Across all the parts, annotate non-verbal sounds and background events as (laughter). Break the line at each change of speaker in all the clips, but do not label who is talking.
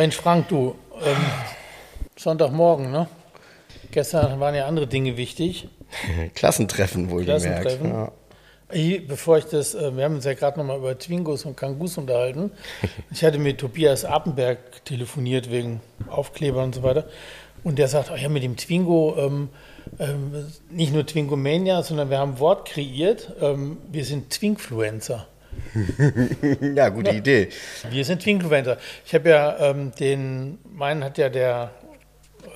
Mensch, Frank, du, ähm, Sonntagmorgen, ne? Gestern waren ja andere Dinge wichtig. (laughs)
Klassentreffen wohlgemerkt.
Klassentreffen.
Ja.
Ich, bevor ich das, äh, wir haben uns ja gerade nochmal über Twingos und Kangus unterhalten. (laughs) Ich hatte mit Tobias Appenberg telefoniert wegen Aufkleber und so weiter. Und der sagt, ach ja, mit dem Twingo, ähm, ähm, nicht nur Twingomania, sondern wir haben ein Wort kreiert. Ähm, wir sind Twingfluencer. (laughs)
ja, gute Idee.
Wir sind Twinfluencer. Ich habe ja ähm, den, meinen hat ja der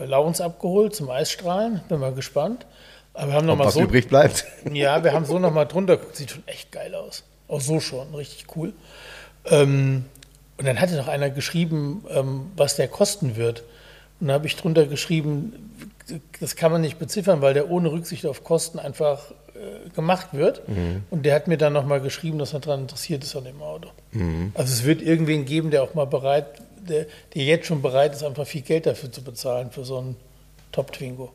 Laurens abgeholt zum Eisstrahlen. Bin mal gespannt. Aber wir haben noch
Ob
mal
was
so,
übrig bleibt. (laughs)
Ja, wir haben so noch mal drunter. Sieht schon echt geil aus. Auch so schon, richtig cool. Ähm, und dann hatte noch einer geschrieben, ähm, was der kosten wird. Und da habe ich drunter geschrieben, das kann man nicht beziffern, weil der ohne Rücksicht auf Kosten einfach gemacht wird. Und der hat mir dann noch mal geschrieben, dass er daran interessiert ist an dem Auto. Also es wird irgendwen geben, der auch mal bereit, der, der jetzt schon bereit ist, einfach viel Geld dafür zu bezahlen, für so einen Top-Twingo.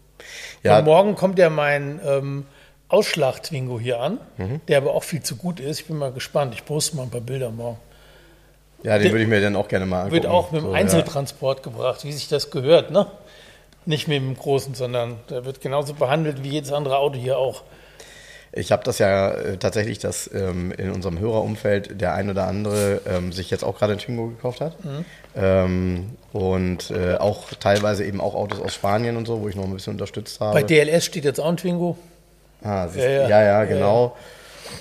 Ja.
Und morgen kommt ja mein ähm, Ausschlag-Twingo hier an, der aber auch viel zu gut ist. Ich bin mal gespannt. Ich poste mal ein paar Bilder morgen.
Ja, den würde ich mir dann auch gerne mal angucken.
Wird auch mit dem
So,
Einzeltransport gebracht, wie sich das gehört, ne? Nicht mit dem großen, sondern der wird genauso behandelt wie jedes andere Auto hier auch.
Ich habe das ja äh, tatsächlich, dass ähm, in unserem Hörerumfeld der ein oder andere ähm, sich jetzt auch gerade ein Twingo gekauft hat.
Mhm.
Ähm, und äh, auch teilweise eben auch Autos aus Spanien und so, wo ich noch ein bisschen unterstützt habe.
Bei DLS steht jetzt auch ein Twingo.
Ah, siehst,
Ja,
ja,
ja.
ja, genau.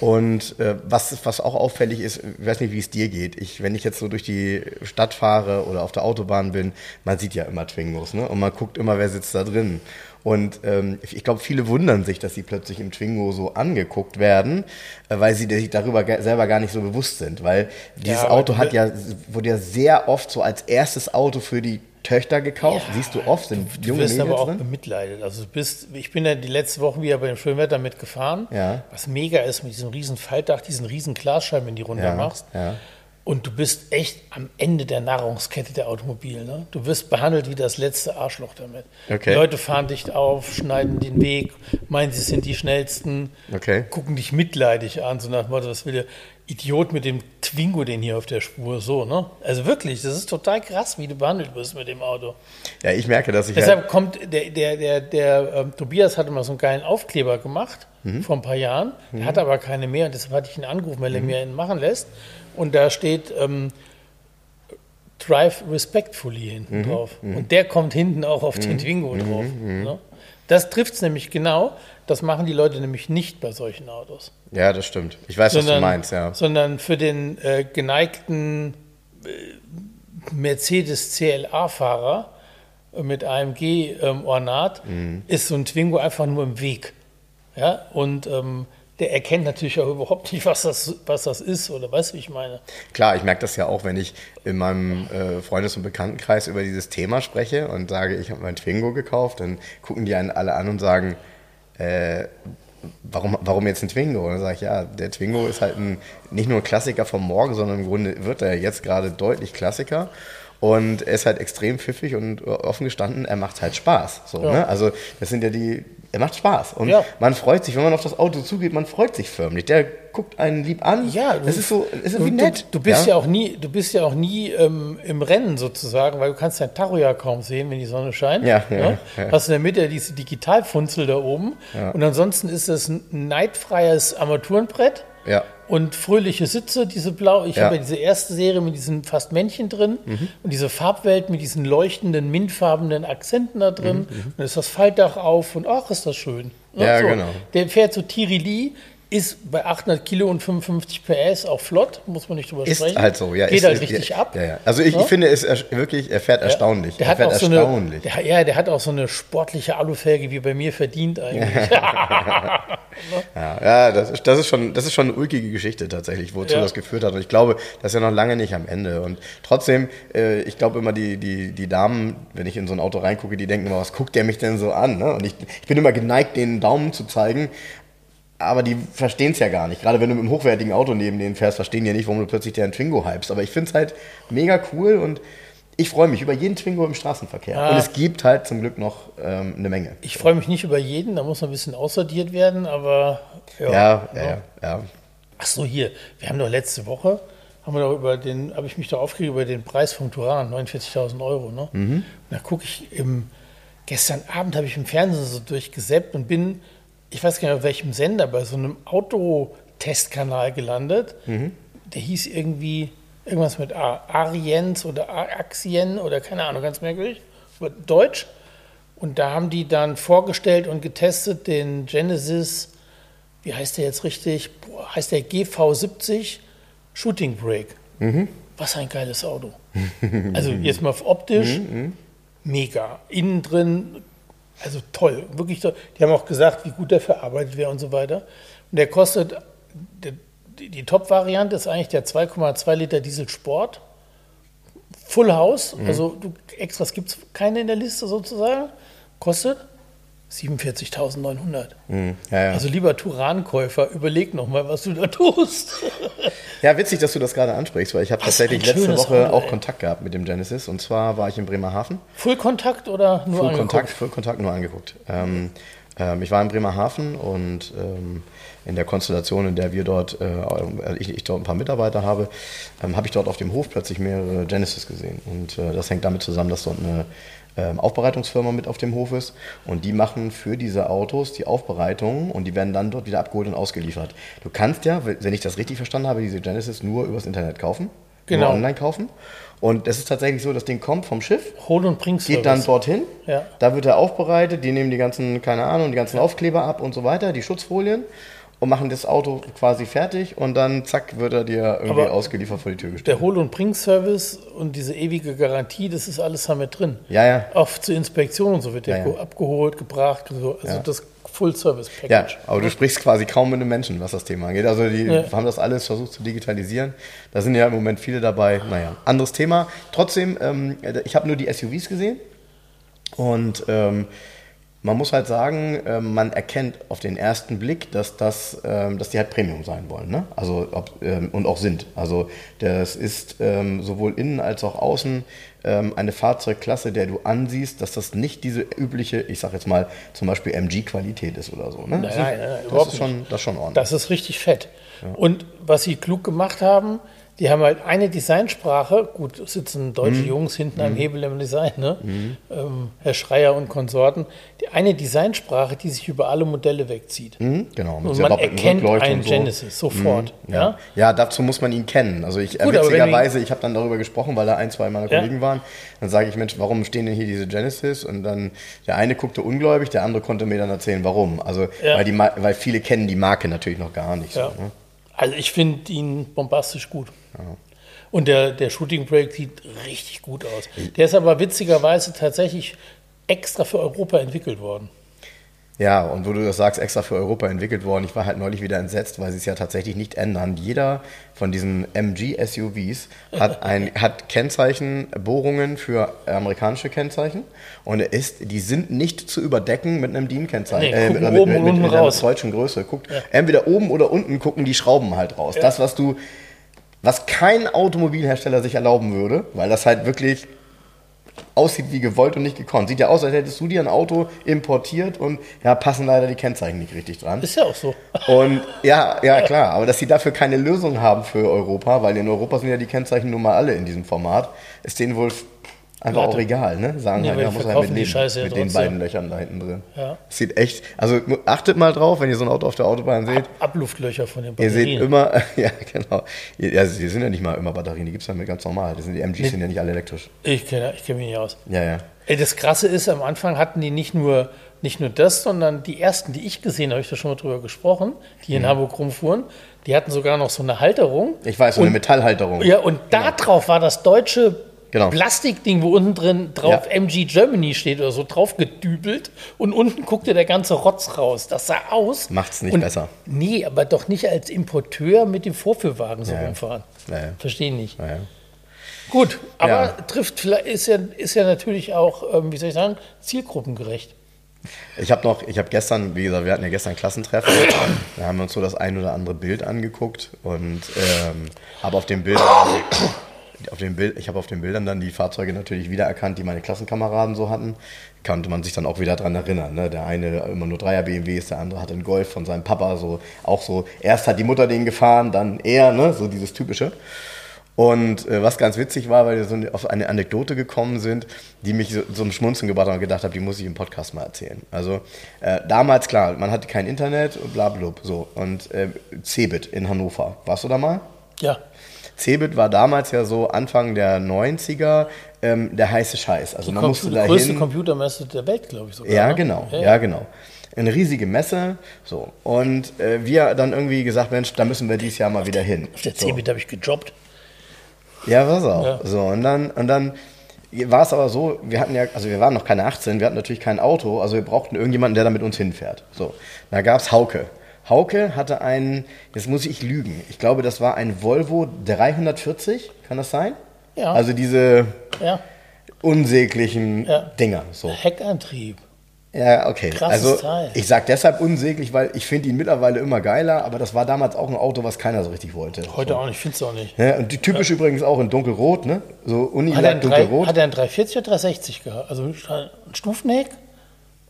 Und äh, was, was auch auffällig ist, ich weiß nicht, wie es dir geht. Ich, wenn ich jetzt so durch die Stadt fahre oder auf der Autobahn bin, man sieht ja immer Twingos, ne? Und man guckt immer, wer sitzt da drin. Und ähm, ich glaube, viele wundern sich, dass sie plötzlich im Twingo so angeguckt werden, äh, weil sie sich darüber selber gar nicht so bewusst sind. Weil dieses
aber
Auto hat ja, wurde ja sehr oft so als erstes Auto für die Töchter gekauft.
Ja,
Siehst du oft, sind
Du
junge
wirst
Mädels
aber auch
drin.
bemitleidet. Also du bist, ich bin ja die letzte Woche wieder bei dem schönen Wetter mitgefahren,
Ja.
was mega ist mit diesem riesen Faltdach, diesen riesen Glasscheiben, wenn die runter
Ja,
machst.
ja.
Und du bist echt am Ende der Nahrungskette der Automobil. Ne? Du wirst behandelt wie das letzte Arschloch damit.
Okay.
Die Leute fahren dich auf, schneiden den Weg, meinen, sie sind die schnellsten,
Okay.
gucken dich mitleidig an, so nach dem Motto, was will der Idiot mit dem Twingo den hier auf der Spur, so, ne? Also wirklich, das ist total krass, wie du behandelt wirst mit dem Auto.
Ja, ich merke, dass ich halt,
Deshalb kommt der, der, der, der ähm, Tobias hatte mal so einen geilen Aufkleber gemacht
Mhm.
vor ein paar Jahren. Der hatte aber keine mehr und deshalb hatte ich ihn angerufen, weil er
Mhm.
mir einen machen lässt. Und da steht ähm, Drive Respectfully hinten
Mhm.
drauf. Und der kommt hinten auch auf den Twingo drauf. Ne? Das trifft es nämlich genau. Das machen die Leute nämlich nicht bei solchen Autos.
Ja, das stimmt. Ich weiß, was du meinst, ja.
Sondern für den äh, geneigten äh, Mercedes CLA-Fahrer mit AMG-Ornat
Mhm.
ist so ein Twingo einfach nur im Weg. Ja? Und ähm, der erkennt natürlich auch überhaupt nicht, was das, was das ist oder weißt du, wie ich meine.
Klar, ich merke das ja auch, wenn ich in meinem äh, Freundes- und Bekanntenkreis über dieses Thema spreche und sage, ich habe mein Twingo gekauft, dann gucken die einen alle an und sagen, äh, warum, warum jetzt ein Twingo? Und dann sage ich, ja, der Twingo ist halt ein, nicht nur ein Klassiker vom Morgen, sondern im Grunde wird er jetzt gerade deutlich Klassiker. Und er ist halt extrem pfiffig und offen gestanden, er macht halt Spaß. So,
Ja.
ne? Also das sind ja die, er macht Spaß. Und
Ja.
man freut sich, wenn man auf das Auto zugeht, man freut sich förmlich. Der guckt einen lieb an.
Ja,
das
du-
ist so, es ist
Du,
wie nett.
du, du bist ja, auch nie, du bist ja auch nie ähm, im Rennen sozusagen, weil du kannst dein Tacho ja kaum sehen, wenn die Sonne scheint.
Ja, ja,
ne?
ja.
Hast in der Mitte diese Digitalfunzel da oben. Und ansonsten ist das ein neidfreies Armaturenbrett.
Ja.
Und fröhliche Sitze, diese blau. Ich
Ja.
habe ja diese erste Serie mit diesen fast Männchen drin
Mhm.
und diese Farbwelt mit diesen leuchtenden, mintfarbenen Akzenten da drin.
Mhm,
Und dann ist das Faltdach auf und ach, ist das schön.
Ja, genau.
Der fährt so Tirili, Ist bei 800 Kilo und 55 PS auch flott, muss man nicht drüber
Ist
sprechen.
halt so, ja.
Geht
ist,
halt
ist,
richtig
ja,
ab.
Ja, ja. Also ich, ich finde es ersch- wirklich, er fährt erstaunlich.
Der
er
hat auch so eine,
erstaunlich.
der, ja, der hat auch so eine sportliche Alufelge wie bei mir verdient eigentlich. (laughs)
Ja, das, ist, das, ist schon, das ist schon eine ulkige Geschichte tatsächlich, wozu das geführt hat. Und ich glaube, das ist ja noch lange nicht am Ende. Und trotzdem, äh, ich glaube immer, die, die, die Damen, wenn ich in so ein Auto reingucke, die denken immer, was guckt der mich denn so an? Ne? Und ich, ich bin immer geneigt, den Daumen zu zeigen. Aber die verstehen es ja gar nicht. Gerade wenn du mit einem hochwertigen Auto neben denen fährst, verstehen die ja nicht, warum du plötzlich deren Twingo hypst. Aber ich finde es halt mega cool und ich freue mich über jeden Twingo im Straßenverkehr.
Ja.
Und es gibt halt zum Glück noch ähm, eine Menge.
Ich freue mich nicht über jeden, da muss noch ein bisschen aussortiert werden, aber ja.
Ja, ja, ja. ja.
Ach so, hier, wir haben doch letzte Woche, haben wir doch über den, habe ich mich da aufgeregt über den Preis vom Turan, 49.000 Euro. Ne?
Mhm.
Und da gucke ich im, gestern Abend habe ich im Fernsehen so durchgesäppt und bin, ich weiß gar nicht auf welchem Sender, bei so einem Autotestkanal gelandet.
Mhm.
Der hieß irgendwie irgendwas mit A, Ariens oder Axien oder keine Ahnung, ganz merkwürdig, Deutsch. Und da haben die dann vorgestellt und getestet den Genesis, wie heißt der jetzt richtig? Boah, heißt der GV70 Shooting Brake. Was ein geiles Auto. (laughs) Also jetzt mal optisch, mega. Innen drin, also toll, wirklich toll. Die haben auch gesagt, wie gut der verarbeitet wäre und so weiter. Und der kostet, der, die, die Top-Variante ist eigentlich der 2,2 Liter Diesel Sport. Full House, also du, Extras gibt es keine in der Liste sozusagen. Kostet 47.900.
Ja, ja.
Also lieber Turan-Käufer, überleg noch mal, was du da tust. (laughs)
Ja, witzig, dass du das gerade ansprichst, weil ich habe tatsächlich letzte Woche
Auto,
auch. Kontakt gehabt mit dem Genesis. Und zwar war ich in Bremerhaven.
Vollkontakt oder nur
Full
angeguckt?
Kontakt, Full Kontakt nur angeguckt. Ähm, ähm, ich war in Bremerhaven und ähm, in der Konstellation, in der wir dort, äh, ich, ich dort ein paar Mitarbeiter habe, ähm, habe ich dort auf dem Hof plötzlich mehrere Genesis gesehen. Und äh, das hängt damit zusammen, dass dort eine Aufbereitungsfirma mit auf dem Hof ist und die machen für diese Autos die Aufbereitung und die werden dann dort wieder abgeholt und ausgeliefert. Du kannst ja, wenn ich das richtig verstanden habe, diese Genesis nur übers Internet kaufen,
Genau.
nur online kaufen. Und es ist tatsächlich so, das Ding kommt vom Schiff,
Hol- und bring
geht dann dorthin,
Ja.
da wird er aufbereitet, die nehmen die ganzen, keine Ahnung, die ganzen Aufkleber ab und so weiter, die Schutzfolien und machen das Auto quasi fertig und dann zack wird er dir irgendwie
Aber
ausgeliefert vor die Tür gestellt.
Der Hol- und Bring-Service und diese ewige Garantie, das ist alles da mit drin.
Ja, ja.
Auch zur Inspektion und so wird der
Ja, ja.
abgeholt, gebracht. So. Also
Ja.
das
Ja,
Full-Service-Package.
aber du sprichst quasi kaum mit einem Menschen, was das Thema angeht. Also die
Ja.
haben das alles versucht zu digitalisieren. Da sind ja im Moment viele dabei. Naja, anderes Thema. Trotzdem, ähm, ich habe nur die SUVs gesehen und ähm, man muss halt sagen, ähm, man erkennt auf den ersten Blick, dass, das, ähm, dass die halt Premium sein wollen. Ne? Also, ob, ähm, und auch sind. Also das ist sowohl innen als auch außen eine Fahrzeugklasse, der du ansiehst, dass das nicht diese übliche, ich sag jetzt mal, zum Beispiel MG-Qualität ist oder so. Ne?
Nein, nein, nein,
das, ist schon, das ist schon ordentlich.
Das ist richtig fett. Und was sie klug gemacht haben, die haben halt eine Designsprache, gut, sitzen deutsche
Mhm.
Jungs hinten am Hebel im Design, ne? ähm, Herr Schreier und Konsorten, die eine Designsprache, die sich über alle Modelle wegzieht.
Mhm, genau, mit
Und
sehr
man erkennt einen
und so.
Genesis sofort.
Ja.
Ja?
ja, dazu muss man ihn kennen. Also ich,
Gut,
witzigerweise, ich habe dann darüber gesprochen, weil da ein, zwei meiner
Ja.
Kollegen waren. Dann sage ich, Mensch, warum stehen denn hier diese Genesis? Und dann der eine guckte ungläubig, der andere konnte mir dann erzählen, warum. Also
Ja.
weil, die, weil viele kennen die Marke natürlich noch gar nicht. So, ne?
Also ich finde ihn bombastisch gut. Und der, der Shooting Break sieht richtig gut aus. Der ist aber witzigerweise tatsächlich extra für Europa entwickelt worden.
Ja, und wo du das sagst, extra für Europa entwickelt worden. Ich war halt neulich wieder entsetzt, weil sie es ja tatsächlich nicht ändern. Jeder von diesen MG-SUVs hat, (laughs) ein, hat Kennzeichenbohrungen für amerikanische Kennzeichen. Und ist, die sind nicht zu überdecken mit einem DIN-Kennzeichen.
Nee,
äh, mit, mit,
oben
mit, mit, einer
raus.
deutschen Größe. Guckt, entweder oben oder unten gucken die Schrauben halt raus. Das, was du, was kein Automobilhersteller sich erlauben würde, weil das halt wirklich aussieht wie gewollt und nicht gekonnt. Sieht ja aus, als hättest du dir ein Auto importiert und ja, passen leider die Kennzeichen nicht richtig dran.
Ist ja auch so.
Und ja, ja (laughs) klar, aber dass sie dafür keine Lösung haben für Europa, weil in Europa sind ja die Kennzeichen nun mal alle in diesem Format, ist denen wohl einfach
Warte.
auch egal, ne? Sagen
Nee,
halt, ja,
die
muss halt
verkaufen
mit,
die
den,
Scheiße ja
mit den
trotzdem.
beiden Löchern da hinten drin.
Ja.
Sieht echt, also achtet mal drauf, wenn ihr so ein Auto auf der Autobahn seht.
Abluftlöcher von den
Ihr
Batterien.
seht immer, (laughs) ja genau, ja, sie sind ja nicht mal immer Batterien, die gibt es ja mit ganz normal. Das sind, die MGs sind ja nicht alle elektrisch.
Ich kenne ich kenn mich nicht aus.
Ja, ja.
Ey, das Krasse ist, am Anfang hatten die nicht nur nicht nur das, sondern die ersten, die ich gesehen habe, habe ich da schon mal drüber gesprochen, die in Hamburg rumfuhren, die hatten sogar noch so eine Halterung.
Ich weiß, so eine Metallhalterung.
Ja, und da drauf war das deutsche
Genau.
Plastikding, wo unten drin drauf
Ja.
MG Germany steht oder so, drauf gedübelt und unten guckte der ganze Rotz raus. Das sah aus.
Macht's nicht
und,
besser.
Nee, aber doch nicht als Importeur mit dem Vorführwagen so
Ja,
rumfahren.
Ja.
Verstehe nicht. Gut, aber trifft vielleicht, ist ja, ist ja natürlich auch, ähm, wie soll ich sagen, zielgruppengerecht.
Ich habe noch, ich habe gestern, wie gesagt, wir hatten ja gestern Klassentreffen, da haben wir uns so das ein oder andere Bild angeguckt und ähm, habe auf den Bildern, auf den Bild, ich habe auf den Bildern dann die Fahrzeuge natürlich wiedererkannt, die meine Klassenkameraden so hatten. Konnte man sich dann auch wieder dran erinnern. Ne? Der eine immer nur Dreier BMWs, der andere hatte einen Golf von seinem Papa, so auch so. Erst hat die Mutter den gefahren, dann er, ne? so dieses typische. Und äh, was ganz witzig war, weil wir so auf eine Anekdote gekommen sind, die mich so zum Schmunzeln gebracht hat und gedacht habe, die muss ich im Podcast mal erzählen. Also äh, damals, klar, man hatte kein Internet und bla blub, so. Und äh, Cebit in Hannover, warst du da mal?
Ja,
Cebit war damals ja so Anfang der 90er ähm, der heiße Scheiß. Also man musste
die
da
größte. Computermesse der Welt, glaube ich sogar.
Ja,
ne?
genau,
Ja,
ja, genau. Eine riesige Messe, so. Und äh, wir dann irgendwie gesagt, Mensch, da müssen wir dieses Jahr mal wieder hin.
Auf der
so.
Cebit habe ich gejobbt.
Ja, war's auch.
Ja.
So, und dann, und dann war es aber so, wir hatten ja, also wir waren noch keine 18, wir hatten natürlich kein Auto, also wir brauchten irgendjemanden, der da mit uns hinfährt. So, da gab's Hauke. Hauke hatte einen, jetzt muss ich lügen, ich glaube, das war ein Volvo 340, kann das sein?
Ja.
Also diese
Ja,
unsäglichen
Ja.
Dinger. So.
Heckantrieb.
Ja, okay.
Krasses
also
Teil.
ich sag deshalb unsäglich, weil ich finde ihn mittlerweile immer geiler, aber das war damals auch ein Auto, was keiner so richtig wollte.
Heute
so.
auch nicht, findest du auch nicht.
Ja, und typisch übrigens auch in dunkelrot, ne? So
drei,
dunkelrot.
hat er ein 340 oder 360 gehabt? Also ein Stufenheck?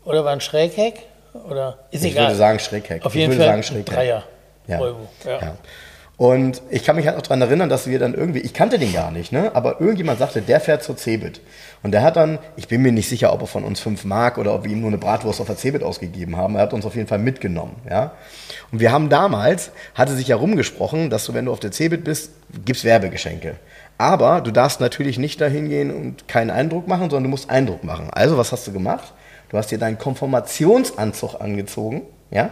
Oder war ein Schrägheck? Oder ist
Ich
egal.
würde sagen Schrägheck.
Auf
Ich
jeden
würde
Fall
sagen Schrägheck.
Dreier.
Ja.
Volvo. Ja.
Ja. Und ich kann mich halt noch daran erinnern, dass wir dann irgendwie, ich kannte den gar nicht, ne? aber irgendjemand sagte, der fährt zur Cebit. Und der hat dann, ich bin mir nicht sicher, ob er von uns fünf Mark oder ob wir ihm nur eine Bratwurst auf der Cebit ausgegeben haben. Er hat uns auf jeden Fall mitgenommen. Ja? Und wir haben damals, hatte sich ja rumgesprochen, dass du, wenn du auf der Cebit bist, gibt's Werbegeschenke. Aber du darfst natürlich nicht dahin gehen und keinen Eindruck machen, sondern du musst Eindruck machen. Also, was hast du gemacht? Du hast dir deinen Konformationsanzug angezogen, ja?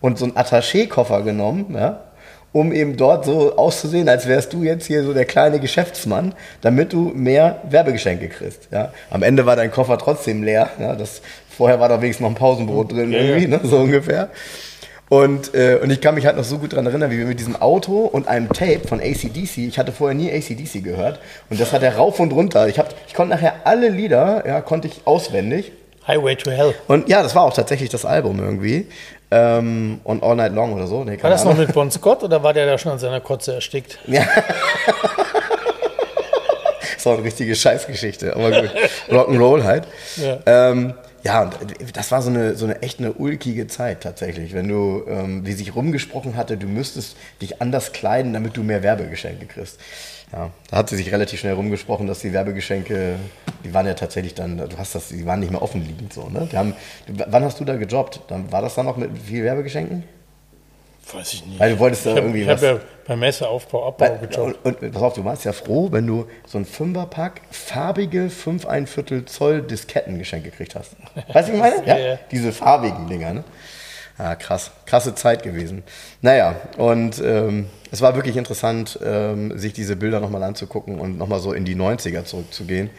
Und so einen Attaché-Koffer genommen, ja? Um eben dort so auszusehen, als wärst du jetzt hier so der kleine Geschäftsmann, damit du mehr Werbegeschenke kriegst, ja? Am Ende war dein Koffer trotzdem leer, ja? Das, vorher war da wenigstens noch ein Pausenbrot drin, irgendwie, ne? So ungefähr. Und, äh, und ich kann mich halt noch so gut daran erinnern, wie wir mit diesem Auto und einem Tape von ACDC, ich hatte vorher nie ACDC gehört, und das hat er rauf und runter. Ich, hab, ich konnte nachher alle Lieder, ja, konnte ich auswendig.
Highway to Hell.
Und ja, das war auch tatsächlich das Album irgendwie. Ähm, und All Night Long oder so. Nee,
War das noch mit Bon Scott oder war der da schon an seiner Kotze erstickt? (laughs)
Das war eine richtige Scheißgeschichte, aber gut. (laughs) Rock'n'Roll halt.
Ja.
Ähm, ja, und das war so eine, so eine echt eine ulkige Zeit tatsächlich, wenn du, ähm, wie sich rumgesprochen hatte, du müsstest dich anders kleiden, damit du mehr Werbegeschenke kriegst. Ja, da hat sie sich relativ schnell rumgesprochen, dass die Werbegeschenke, die waren ja tatsächlich dann, du hast das, die waren nicht mehr offen liegend so, ne? Die haben, wann hast du da gejobbt? Dann war das dann noch mit viel Werbegeschenken?
Weiß ich nicht.
Weil du wolltest da
ich habe
irgendwie
hab
was.
ja beim Messeaufbau, Abbau gejobbt.
und, und pass auf, du warst ja froh, wenn du so ein Fünferpack farbige 5 ein Viertel Zoll Disketten geschenkt gekriegt hast. Weißt du, wie ich meine?
Ja, (laughs) ja.
Diese farbigen Dinger, ne? Ja, krass. Krasse Zeit gewesen. Naja, und ähm, es war wirklich interessant, ähm, sich diese Bilder nochmal anzugucken und nochmal so in die 90er zurückzugehen.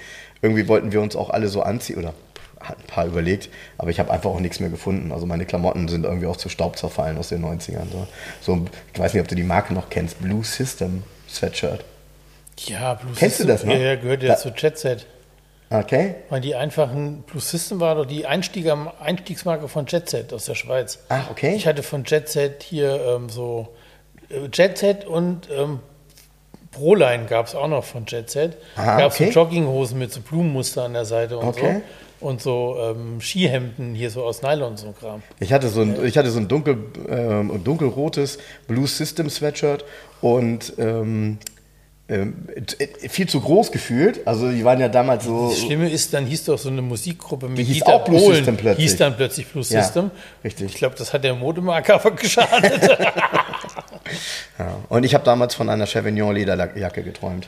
Irgendwie wollten wir uns auch alle so anziehen, oder hat ein paar überlegt, aber ich habe einfach auch nichts mehr gefunden. Also meine Klamotten sind irgendwie auch zu Staub zerfallen aus den 90ern. So, so ich weiß nicht, ob du die Marke noch kennst, Blue System Sweatshirt.
Ja, Blue
Kennst du
System,
das noch?
Ja, ja, gehört ja
Da-
zu Jet Set.
Okay?
Weil die einfachen Blue System war doch die Einstieger, Einstiegsmarke von Jet Set aus der Schweiz.
Ah, okay.
Ich hatte von Jet Set hier ähm, so äh, Jet Set und ähm, Proline gab es auch noch von Jet Set.
Ah,
gab es
okay.
so Jogginghosen mit so Blumenmuster an der Seite und
Okay.
so. Und so ähm, Skihemden hier so aus Nylon und so Kram.
Ich hatte so ein, ich hatte so ein dunkel, ähm, dunkelrotes Blue System Sweatshirt und ähm, viel zu groß gefühlt. Also die waren ja damals so.
Das Schlimme ist, dann hieß doch so eine Musikgruppe mit
Die hieß
Dieter
auch Blue
Bohlen,
System plötzlich.
hieß dann plötzlich Blue
Ja,
System.
richtig.
Ich glaube, das hat der Modemarker (laughs) aber geschadet. (laughs)
Ja. Und ich habe damals von einer Chevignon Lederjacke geträumt.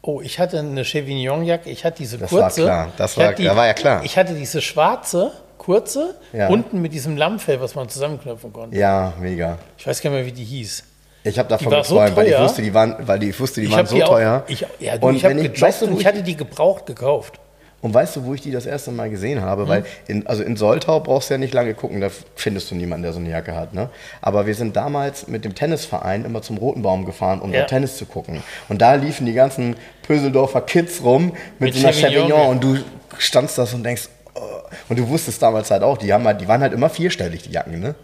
Oh, ich hatte eine Chevignon-Jacke, ich hatte diese
Das war
kurze.
klar, das war- da war ja klar.
Ich hatte diese schwarze, kurze,
Ja.
unten mit diesem Lammfell, was man zusammenknöpfen konnte.
Ja, mega.
Ich weiß gar nicht mehr, wie die hieß.
Ich habe davon
war so
geträumt, weil ich wusste, die waren, weil die, ich wusste, die
Ich
waren so
die auch,
teuer.
Ich, ja, du,
und,
ich
wenn ich, weißt du,
ich hatte die gebraucht gekauft.
und weißt du, wo ich die das erste Mal gesehen habe?
Hm.
Weil in, also in Soltau brauchst du ja nicht lange gucken, da findest du niemanden, der so eine Jacke hat. Ne? Aber wir sind damals mit dem Tennisverein immer zum Roten Baum gefahren, um
Ja.
Tennis zu gucken. Und da liefen die ganzen Pöseldorfer Kids rum mit,
Mit
so einer
Chevignon,
und du standst das und denkst, oh. und du wusstest damals halt auch, die, haben halt, die waren halt immer vierstellig, die Jacken, ne?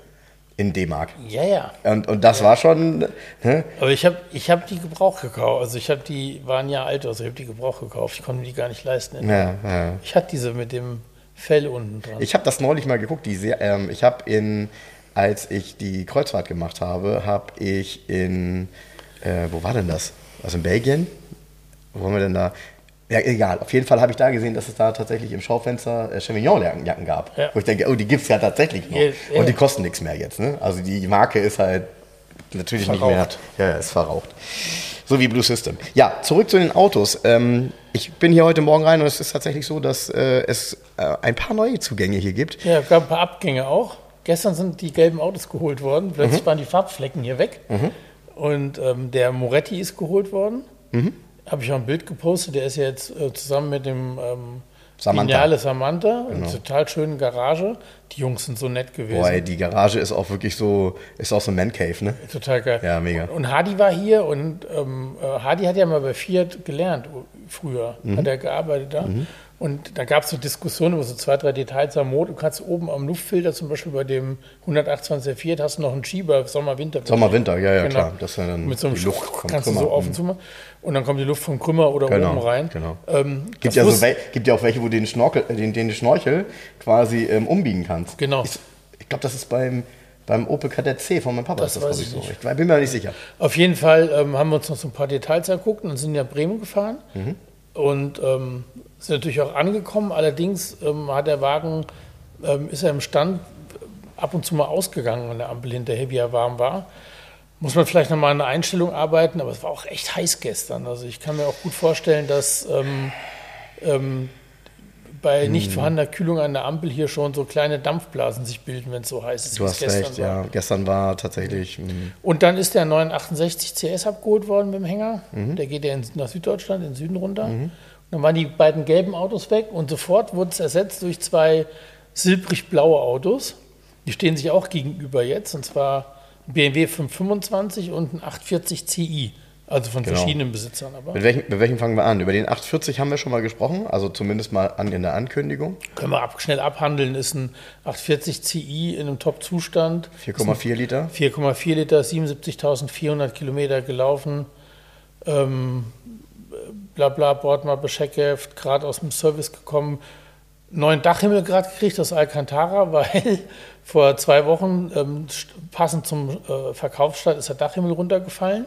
In D-Mark.
Ja, ja.
Und, und das war schon, ne?
Aber ich habe ich hab die gebraucht gekauft. Also ich habe die, waren ja alt, also ich habe die gebraucht gekauft. Ich konnte mir die gar nicht leisten.
Ja, ja.
Ich hatte diese mit dem Fell unten dran.
Ich habe das neulich mal geguckt. Die, Se- ähm, ich habe in, als ich die Kreuzfahrt gemacht habe, habe ich in, äh, wo war denn das? Also in Belgien? Wo haben wir denn da? Ja, egal. Auf jeden Fall habe ich da gesehen, dass es da tatsächlich im Schaufenster äh, Chevignon-Jacken gab.
Ja.
Wo ich denke, oh, die gibt es ja tatsächlich noch.
Ja, ja.
Und die kosten nichts mehr jetzt. Ne? Also die Marke ist halt natürlich nicht mehr.
Verraucht.
Ja, ist verraucht. So wie Blue System. Ja, zurück zu den Autos. Ähm, ich bin hier heute Morgen rein und es ist tatsächlich so, dass äh, es äh, ein paar neue Zugänge hier gibt.
Ja, es gab ein paar Abgänge auch. Gestern sind die gelben Autos geholt worden. Plötzlich
Mhm.
waren die Farbflecken hier weg. Und ähm, der Moretti ist geholt worden.
Mhm.
Habe ich auch ein Bild gepostet. Der ist ja jetzt äh, zusammen mit dem ähm,
Samantha.
Vignale Samantha in einer total schönen Garage. Die Jungs sind so nett gewesen.
Boah, ey, die Garage ist auch wirklich so, ist auch so ein Man Cave, ne?
Total geil.
Ja, mega.
Und, und Hardy war hier und ähm, äh, Hardy hat ja mal bei Fiat gelernt früher,
Mhm.
hat er gearbeitet da. Und da gab es so Diskussionen über so zwei, drei Details am Motor. Du kannst oben am Luftfilter, zum Beispiel bei dem 128 Fiat, hast du noch einen Schieber, Sommer, Winter.
Sommer, Winter, ja, ja,
Genau.
klar. Das ist dann
Mit so einem
die Luft vom
kannst du
Krümmer.
so auf und zu machen. Und dann kommt die Luft vom Krümmer oder
Genau,
oben rein.
genau.
Ähm,
Gibt ja, so gibt ja auch welche, wo du den, Schnorkel, äh, den, den Schnorchel quasi ähm, umbiegen kannst.
Genau.
Ich, ich glaube, das ist beim, beim Opel Kadett C von meinem Papa.
Das
ist das,
weiß
ich, so. Ich bin mir nicht sicher.
Auf jeden Fall ähm, haben wir uns noch so ein paar Details angeguckt und sind ja Bremen gefahren
Mhm.
und sind natürlich auch angekommen. Allerdings ähm, hat der Wagen, ähm, ist er im Stand ab und zu mal ausgegangen an der Ampel hinterher, wie er warm war. Muss man vielleicht nochmal an der Einstellung arbeiten, aber es war auch echt heiß gestern. Also ich kann mir auch gut vorstellen, dass ähm, ähm, bei nicht
Mhm.
vorhandener Kühlung an der Ampel hier schon so kleine Dampfblasen sich bilden, wenn es so heiß ist,
Du hast
gestern
recht,
war.
ja. Gestern war tatsächlich. hm, mh,
Und dann ist der 968 CS abgeholt worden mit dem Hänger.
Mhm.
Der geht ja in, nach Süddeutschland, in den Süden runter. Und dann waren die beiden gelben Autos weg und sofort wurde es ersetzt durch zwei silbrig-blaue Autos. Die stehen sich auch gegenüber jetzt, und zwar ein BMW 525 und ein 840 Ci. Also von
Genau.
verschiedenen Besitzern aber.
Mit welchem, mit welchem fangen wir an? Über den 840 haben wir schon mal gesprochen, also zumindest mal an, in der Ankündigung.
Können wir ab, schnell abhandeln, ist ein 840 Ci in einem Top-Zustand.
4,4 Liter.
4,4 Liter, 77.400 Kilometer gelaufen. Ähm, bla bla, Bordmappe, Checkheft, gerade aus dem Service gekommen. Neuen Dachhimmel gerade gekriegt aus Alcantara, (laughs) weil vor zwei Wochen, ähm, passend zum äh, Verkaufsstart, ist der Dachhimmel runtergefallen.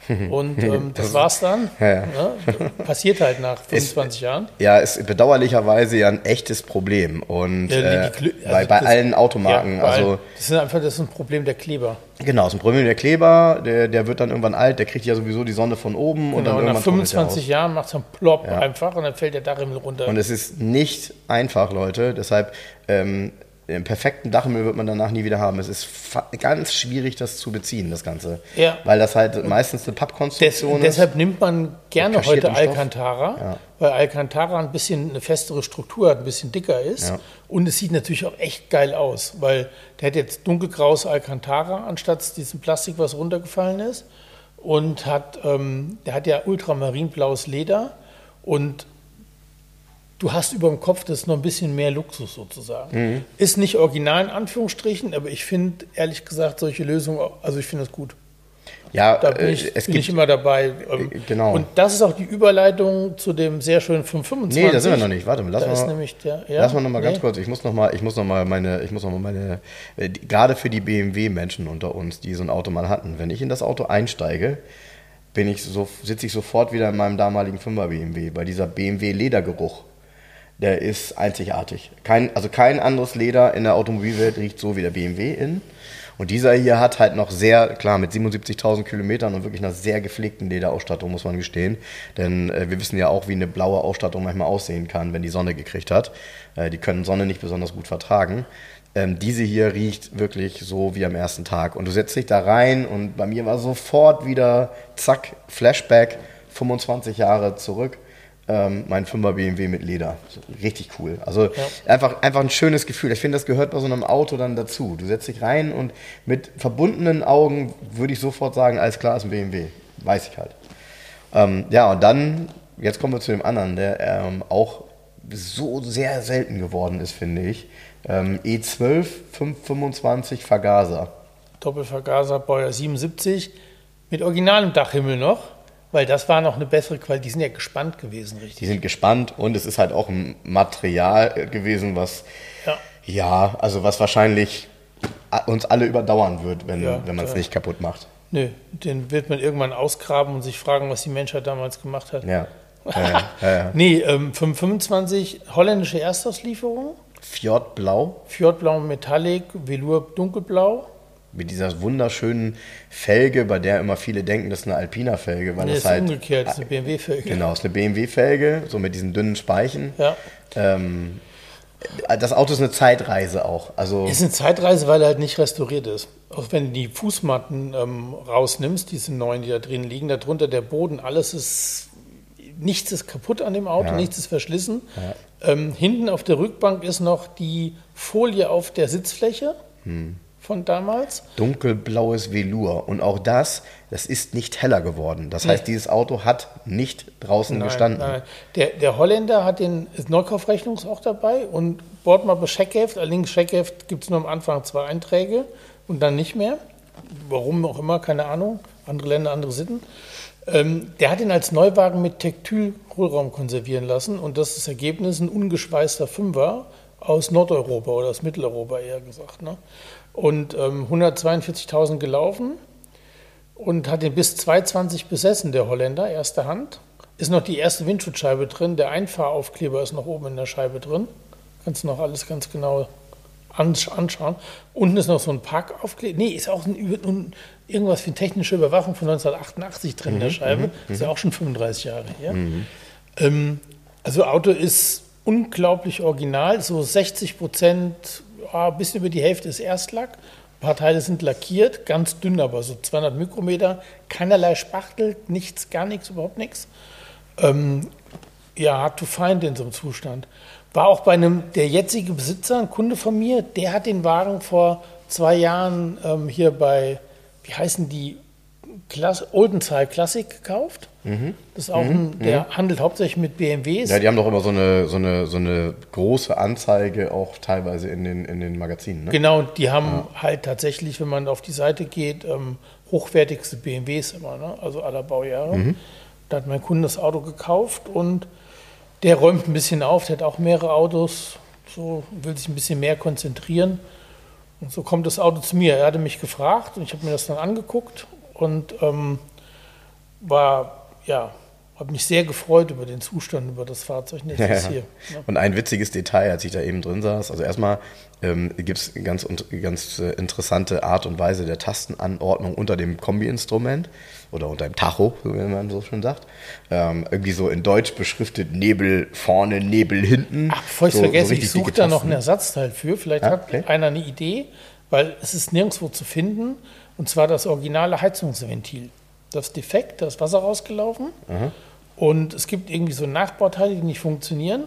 (laughs) Und ähm, das,
Das-
war's dann. (laughs)
Ja, ja.
Ne? Passiert halt nach 25 Jahren.
Ja, ist bedauerlicherweise ja ein echtes Problem. Und
Ja, die-
äh,
die
bei,
also
bei
das-
allen Automarken.
Weil
also
das ist einfach das ist ein Problem der Kleber.
genau, ist ein Problem der Kleber, der, der wird dann irgendwann alt, der kriegt ja sowieso die Sonne von oben und
Genau,
dann
und nach
irgendwann trocknet der
25 Jahren macht es dann plopp
Ja.
einfach und dann fällt der Dachhimmel runter.
Und es ist nicht einfach, Leute. Deshalb, ähm, den perfekten Dachhimmel wird man danach nie wieder haben. Es ist ganz schwierig, das zu beziehen, das Ganze.
Ja.
Weil das halt meistens eine
Des,
Pappkonstruktion ist.
deshalb nimmt man gerne heute. Alcantara,
Ja.
weil Alcantara ein bisschen eine festere Struktur hat, ein bisschen dicker ist.
Ja.
Und es sieht natürlich auch echt geil aus, weil der hat jetzt dunkelgraues Alcantara anstatt diesem Plastik, was runtergefallen ist. Und hat, ähm, der hat ja ultramarinblaues Leder und du hast über dem Kopf das ist noch ein bisschen mehr Luxus sozusagen.
Mhm.
Ist nicht original in Anführungsstrichen, aber ich finde ehrlich gesagt solche Lösungen, also ich finde das gut.
ja,
Da bin,
äh,
ich,
es
bin
gibt.
ich immer dabei. Ähm,
genau.
Und das ist auch die Überleitung zu dem sehr schönen 525.
nee, da sind wir noch nicht. Warte mal, lass
Da ist
mal.
nämlich der. Ja,
Lass mal noch mal ganz
nee.
kurz. Ich muss noch mal, ich muss noch mal meine, ich muss noch mal meine, äh, die, gerade für die BMW-Menschen unter uns, die so ein Auto mal hatten, wenn ich in das Auto einsteige, bin ich so, sitze ich sofort wieder in meinem damaligen 5er BMW, bei dieser BMW-Ledergeruch. Der ist einzigartig. Kein, also kein anderes Leder in der Automobilwelt riecht so wie der BMW in. Und dieser hier hat halt noch sehr, klar, mit 77.000 Kilometern und wirklich einer sehr gepflegten Lederausstattung, muss man gestehen. Denn äh, wir wissen ja auch, wie eine blaue Ausstattung manchmal aussehen kann, wenn die Sonne gekriegt hat. Äh, die können Sonne nicht besonders gut vertragen. Ähm, diese hier riecht wirklich so wie am ersten Tag. Und du setzt dich da rein und bei mir war sofort wieder, zack, Flashback, 25 Jahre zurück. Ähm, mein 5er BMW mit Leder. Richtig cool. Also ja. einfach, einfach ein schönes Gefühl. Ich finde, das gehört bei so einem Auto dann dazu. Du setzt dich rein und mit verbundenen Augen würde ich sofort sagen, alles klar ist ein BMW. Weiß ich halt. Ähm, ja, und dann, jetzt kommen wir zu dem anderen, der ähm, auch so sehr selten geworden ist, finde ich. Ähm, E12 525 Vergaser.
Doppelvergaser Baujahr 77 mit originalem Dachhimmel noch, weil das war noch eine bessere Qualität. Die sind ja gespannt gewesen, richtig?
Die sind gespannt und es ist halt auch ein Material gewesen, was ja, ja also was wahrscheinlich uns alle überdauern wird, wenn, ja, wenn man es nicht kaputt macht.
Nö, den wird man irgendwann ausgraben und sich fragen, was die Menschheit damals gemacht hat.
Ja. ja, ja, (laughs) ja.
nee, ähm, 25 holländische Erstauslieferung.
Fjordblau.
Fjordblau Metallic, Velour dunkelblau.
Mit dieser wunderschönen Felge, bei der immer viele denken, das ist eine Alpina-Felge.
Weil nee, das ist halt, umgekehrt, das ist eine BMW-Felge.
Genau, das ist eine BMW-Felge, so mit diesen dünnen Speichen.
Ja.
Ähm, das Auto ist eine Zeitreise auch. Also
ist eine Zeitreise, weil er halt nicht restauriert ist. Auch wenn du die Fußmatten ähm, rausnimmst, diese neuen, die da drin liegen, darunter der Boden, alles ist, nichts ist kaputt an dem Auto, ja. nichts ist verschlissen. Ja. Ähm, hinten auf der Rückbank ist noch die Folie auf der Sitzfläche hm. Von damals.
Dunkelblaues Velour. Und auch das, das ist nicht heller geworden. Das nee. heißt, dieses Auto hat nicht draußen nein, gestanden. Nein.
Der, der Holländer hat den Neukaufrechnungs auch dabei und Bordmappe Scheckheft. Allerdings Scheckheft gibt es nur am Anfang zwei Einträge und dann nicht mehr. Warum auch immer, keine Ahnung. Andere Länder, andere Sitten. Ähm, der hat ihn als Neuwagen mit Tektyl-Hohlraum konservieren lassen und das ist das Ergebnis ein ungeschweißter Fünfer aus Nordeuropa oder aus Mitteleuropa eher gesagt. Ne? Und ähm, 142.000 gelaufen und hat den bis 220 besessen, der Holländer, erste Hand. Ist noch die erste Windschutzscheibe drin, der Einfahraufkleber ist noch oben in der Scheibe drin. Kannst du noch alles ganz genau anschauen. Unten ist noch so ein Parkaufkleber. Nee, ist auch ein, irgendwas für technische Überwachung von 1988 drin in der mhm, Scheibe. Mhm, ist ja mhm. auch schon 35 Jahre her. Ähm, also Auto ist unglaublich original, so 60 Prozent, ja, ein bisschen über die Hälfte ist Erstlack. Ein paar Teile sind lackiert, ganz dünn, aber so 200 Mikrometer, keinerlei Spachtel, nichts, gar nichts, überhaupt nichts. Ähm, ja, hard to find in so einem Zustand. War auch bei einem, der jetzige Besitzer, ein Kunde von mir, der hat den Wagen vor zwei Jahren ähm, hier bei wie heißen die, Klass Oldenzahl Classic gekauft. Mhm. Das ist auch mhm. ein, der mhm. handelt hauptsächlich mit BMWs.
Ja, die haben doch immer so eine, so eine, so eine große Anzeige auch teilweise in den, in den Magazinen. Ne?
Genau, die haben ja. halt tatsächlich, wenn man auf die Seite geht, ähm, hochwertigste BMWs immer, ne? also aller Baujahre. Mhm. Da hat mein Kunde das Auto gekauft und der räumt ein bisschen auf, der hat auch mehrere Autos, so will sich ein bisschen mehr konzentrieren. Und so kommt das Auto zu mir. Er hatte mich gefragt und ich habe mir das dann angeguckt und ähm, war, ja, habe mich sehr gefreut über den Zustand, über das Fahrzeug.
Das (laughs) ja, hier. Ja. Und ein witziges Detail, als ich da eben drin saß. Also erstmal ähm, gibt es ganz, ganz äh, interessante Art und Weise der Tastenanordnung unter dem Kombi-Instrument oder unter dem Tacho, wie man so schon sagt. Ähm, irgendwie so in Deutsch beschriftet Nebel vorne, Nebel hinten.
Ach, bevor ich so, vergesse, so ich suche da noch ein Ersatzteil für. Vielleicht ah, okay. hat einer eine Idee, weil es ist nirgendwo zu finden. Und zwar das originale Heizungsventil. Das defekt, da ist Wasser rausgelaufen. Aha. Und es gibt irgendwie so Nachbauteile, die nicht funktionieren.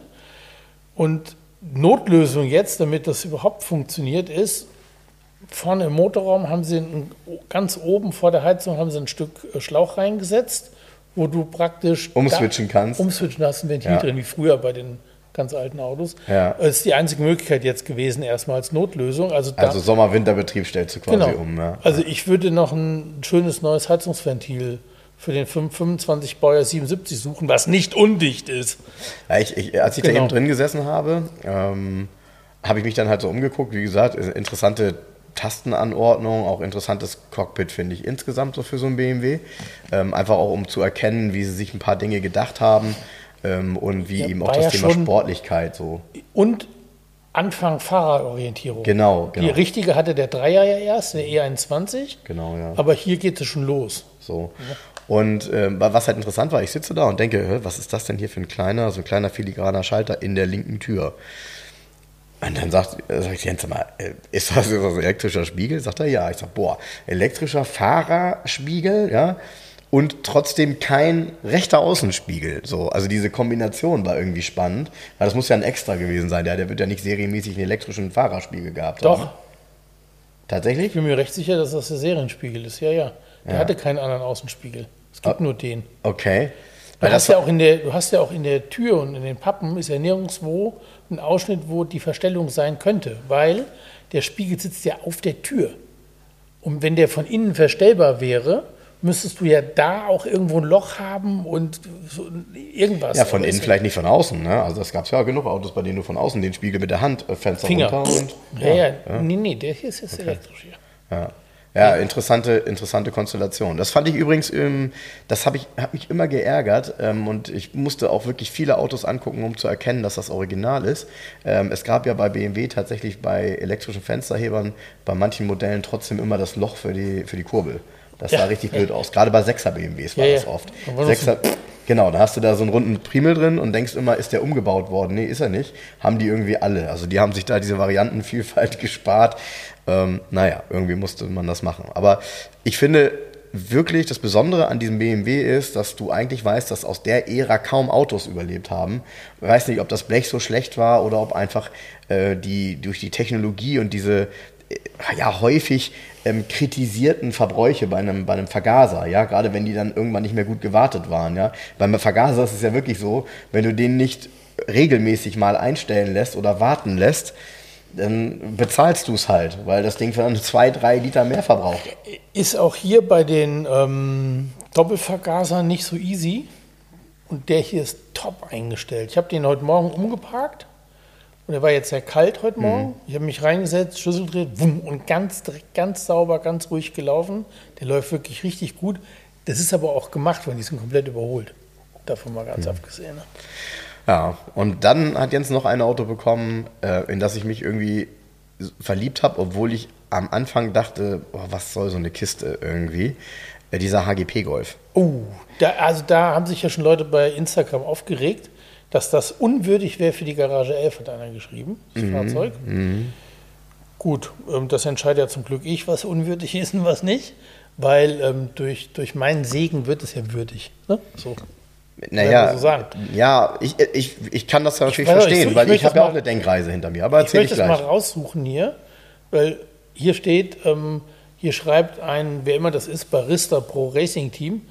Und Notlösung jetzt, damit das überhaupt funktioniert, ist, vorne im Motorraum haben sie ein, ganz oben vor der Heizung haben sie ein Stück äh, Schlauch reingesetzt, wo du praktisch
umswitchen da, kannst.
Umswitchen hast ein Ventil ja. drin, wie früher bei den ganz alten Autos.
Ja.
Das ist die einzige Möglichkeit jetzt gewesen, erstmal als Notlösung. Also,
also Sommer-Winterbetrieb stellst du quasi genau. um. Ja.
Also ich würde noch ein schönes neues Heizungsventil für den 25 Baujahr 77 suchen, was nicht undicht ist.
Ja, ich, ich, als ich genau. da eben drin gesessen habe, ähm, habe ich mich dann halt so umgeguckt. Wie gesagt, interessante Tastenanordnung, auch interessantes Cockpit, finde ich insgesamt so für so ein BMW. Ähm, einfach auch um zu erkennen, wie sie sich ein paar Dinge gedacht haben ähm, und wie ja, eben auch das Thema Sportlichkeit so.
Und Anfang Fahrerorientierung.
Genau, genau.
Die richtige hatte der Dreier ja erst, der E21.
Genau, ja.
Aber hier geht es schon los.
So. Und ähm, was halt interessant war, ich sitze da und denke, was ist das denn hier für ein kleiner, so ein kleiner filigraner Schalter in der linken Tür? Und dann sagt, äh, sag ich Jens, mal, äh, ist das, ist das ein elektrischer Spiegel? Sagt er, ja. Ich sag, boah, elektrischer Fahrerspiegel, ja, und trotzdem kein rechter Außenspiegel. So, also diese Kombination war irgendwie spannend, weil das muss ja ein Extra gewesen sein. Der, der wird ja nicht serienmäßig einen elektrischen Fahrerspiegel gehabt
Doch.
haben. Tatsächlich?
Ich bin mir recht sicher, dass das der Serienspiegel ist. Ja, ja. Der
Ja.
hatte keinen anderen Außenspiegel. Es gibt
Ah.
nur den.
Okay.
Du
Weil
hast,
das
ja auch in der, du hast ja auch in der Tür und in den Pappen ist ja nirgendwo ein Ausschnitt, wo die Verstellung sein könnte, weil der Spiegel sitzt ja auf der Tür. Und wenn der von innen verstellbar wäre, müsstest du ja da auch irgendwo ein Loch haben und so irgendwas.
Ja, von innen vielleicht nicht von außen. Ne? Also es gab ja genug Autos, bei denen du von außen den Spiegel mit der Hand äh, Fenster
Finger.
runter und
Ja, ja, Nee, nee, der hier ist jetzt elektrisch hier.
ja. Ja, interessante, interessante Konstellation. Das fand ich übrigens, ähm, das habe ich, hat mich immer geärgert ähm, und ich musste auch wirklich viele Autos angucken, um zu erkennen, dass das Original ist. Ähm, es gab ja bei BMW tatsächlich bei elektrischen Fensterhebern bei manchen Modellen trotzdem immer das Loch für die, für die Kurbel. Das
Ja.
sah richtig blöd aus. Gerade bei 6er BMWs war das oft.
Da war noch
6er, genau, da hast du da so einen runden Primel drin und denkst immer, ist der umgebaut worden? Nee, ist er nicht. Haben die irgendwie alle. Also die haben sich da diese Variantenvielfalt (laughs) gespart. Ähm, naja, irgendwie musste man das machen. Aber ich finde wirklich, das Besondere an diesem BMW ist, dass du eigentlich weißt, dass aus der Ära kaum Autos überlebt haben. Ich weiß nicht, ob das Blech so schlecht war oder ob einfach äh, die durch die Technologie und diese äh, ja häufig ähm, kritisierten Verbräuche bei einem, bei einem Vergaser, ja, gerade wenn die dann irgendwann nicht mehr gut gewartet waren, ja. Beim Vergaser ist es ja wirklich so, wenn du den nicht regelmäßig mal einstellen lässt oder warten lässt, dann bezahlst du es halt, weil das Ding dann zwei, drei Liter mehr verbraucht.
Ist auch hier bei den ähm, Doppelvergasern nicht so easy. Und der hier ist top eingestellt. Ich habe den heute Morgen umgeparkt. Und er war jetzt sehr kalt heute Morgen. Ich habe mich reingesetzt, Schlüssel gedreht, wumm, und ganz, ganz sauber, ganz ruhig gelaufen. Der läuft wirklich richtig gut. Das ist aber auch gemacht worden, die sind komplett überholt. Davon mal ganz abgesehen. Ne?
Ja, und dann hat Jens noch ein Auto bekommen, äh, in das ich mich irgendwie verliebt habe, obwohl ich am Anfang dachte, oh, was soll so eine Kiste irgendwie. Äh, dieser HGP-Golf.
Oh, da, also da haben sich ja schon Leute bei Instagram aufgeregt, dass das unwürdig wäre für die Garage 11, hat einer geschrieben, das Fahrzeug. Gut, ähm, das entscheidet ja zum Glück ich, was unwürdig (laughs) ist und was nicht, weil ähm, durch, durch meinen Segen wird es ja würdig. Ne? So.
Naja,
so
ja, ich, ich, ich kann das natürlich
ich-
verstehen,
ich
weil ich, habe ja auch eine Denkreise hinter mir. Aber
Ich
erzähl ich,
möchte das mal
gleich.
raussuchen hier, weil hier steht, ähm, hier schreibt ein, wer immer das ist, Barista Pro Racing Team,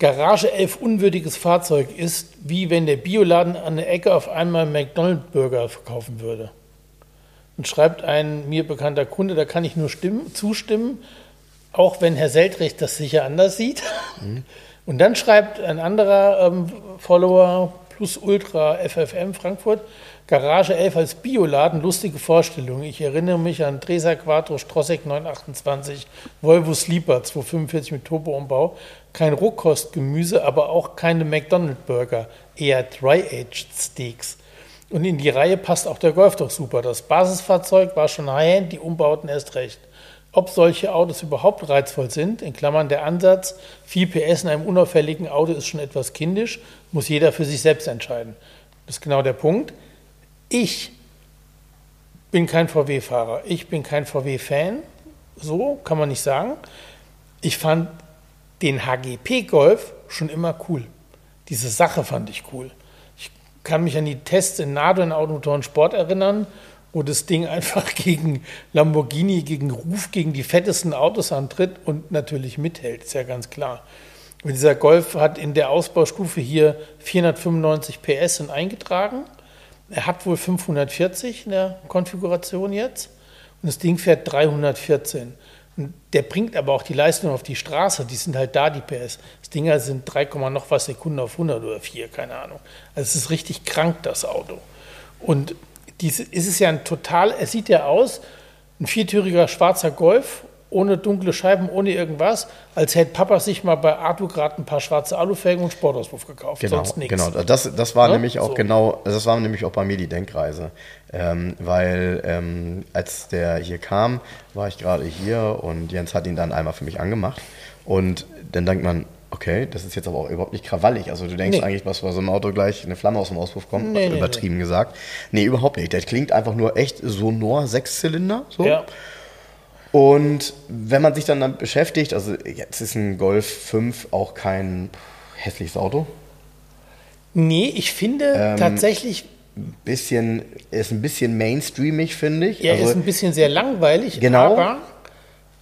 Garage 11 unwürdiges Fahrzeug ist, wie wenn der Bioladen an der Ecke auf einmal McDonald's Burger verkaufen würde. Und schreibt ein mir bekannter Kunde, da kann ich nur stimmen, zustimmen, auch wenn Herr Seltrecht das sicher anders sieht. Und dann schreibt ein anderer ähm, Follower, Plus Ultra FFM Frankfurt, Garage 11 als Bioladen, lustige Vorstellung. Ich erinnere mich an Tresa Quattro Strossek 928, Volvo Sleeper 245 mit Turboumbau. Kein Rohkostgemüse, aber auch keine McDonald's Burger, eher Dry-Aged Steaks. Und in die Reihe passt auch der Golf doch super. Das Basisfahrzeug war schon High-End, die Umbauten erst recht. Ob solche Autos überhaupt reizvoll sind, in Klammern der Ansatz, 4 PS in einem unauffälligen Auto ist schon etwas kindisch, muss jeder für sich selbst entscheiden. Das ist genau der Punkt. Ich bin kein VW-Fahrer, ich bin kein VW-Fan, so kann man nicht sagen. Ich fand den HGP-Golf schon immer cool. Diese Sache fand ich cool. Ich kann mich an die Tests in Nado in Automotoren Sport erinnern, wo das Ding einfach (laughs) gegen Lamborghini, gegen Ruf, gegen die fettesten Autos antritt und natürlich mithält, ist ja ganz klar. Und dieser Golf hat in der Ausbaustufe hier 495 PS sind eingetragen. Er hat wohl 540 in der Konfiguration jetzt und das Ding fährt 314. Und der bringt aber auch die Leistung auf die Straße, die sind halt da, die PS. Das Ding halt sind 3, noch was Sekunden auf 100 oder 4, keine Ahnung. Also es ist richtig krank, das Auto. Und dies ist es ja ein total, es sieht ja aus, ein viertüriger schwarzer Golf ohne dunkle Scheiben, ohne irgendwas, als hätte Papa sich mal bei Arthur gerade ein paar schwarze Alufelgen und Sportauspuff gekauft.
Genau,
Sonst nichts.
genau. Das, das war
Ne?
nämlich auch
So.
genau, das war nämlich auch bei mir die Denkreise. Ähm, weil ähm, als der hier kam, war ich gerade hier und Jens hat ihn dann einmal für mich angemacht. Und dann denkt man, okay, das ist jetzt aber auch überhaupt nicht krawallig. Also du denkst
Nee.
eigentlich, was bei so einem Auto gleich eine Flamme aus dem Auspuff kommt,
Nee, nee,
übertrieben gesagt. Nee, überhaupt nicht. Der klingt einfach nur echt sonor, Sechszylinder. So.
Ja.
Und wenn man sich dann damit beschäftigt, also jetzt ist ein Golf 5 auch kein hässliches Auto.
Nee, ich finde
Ähm,
tatsächlich,
Bisschen, ist ein bisschen mainstreamig, finde ich.
er
also,
ist ein bisschen sehr langweilig,
Genau.
aber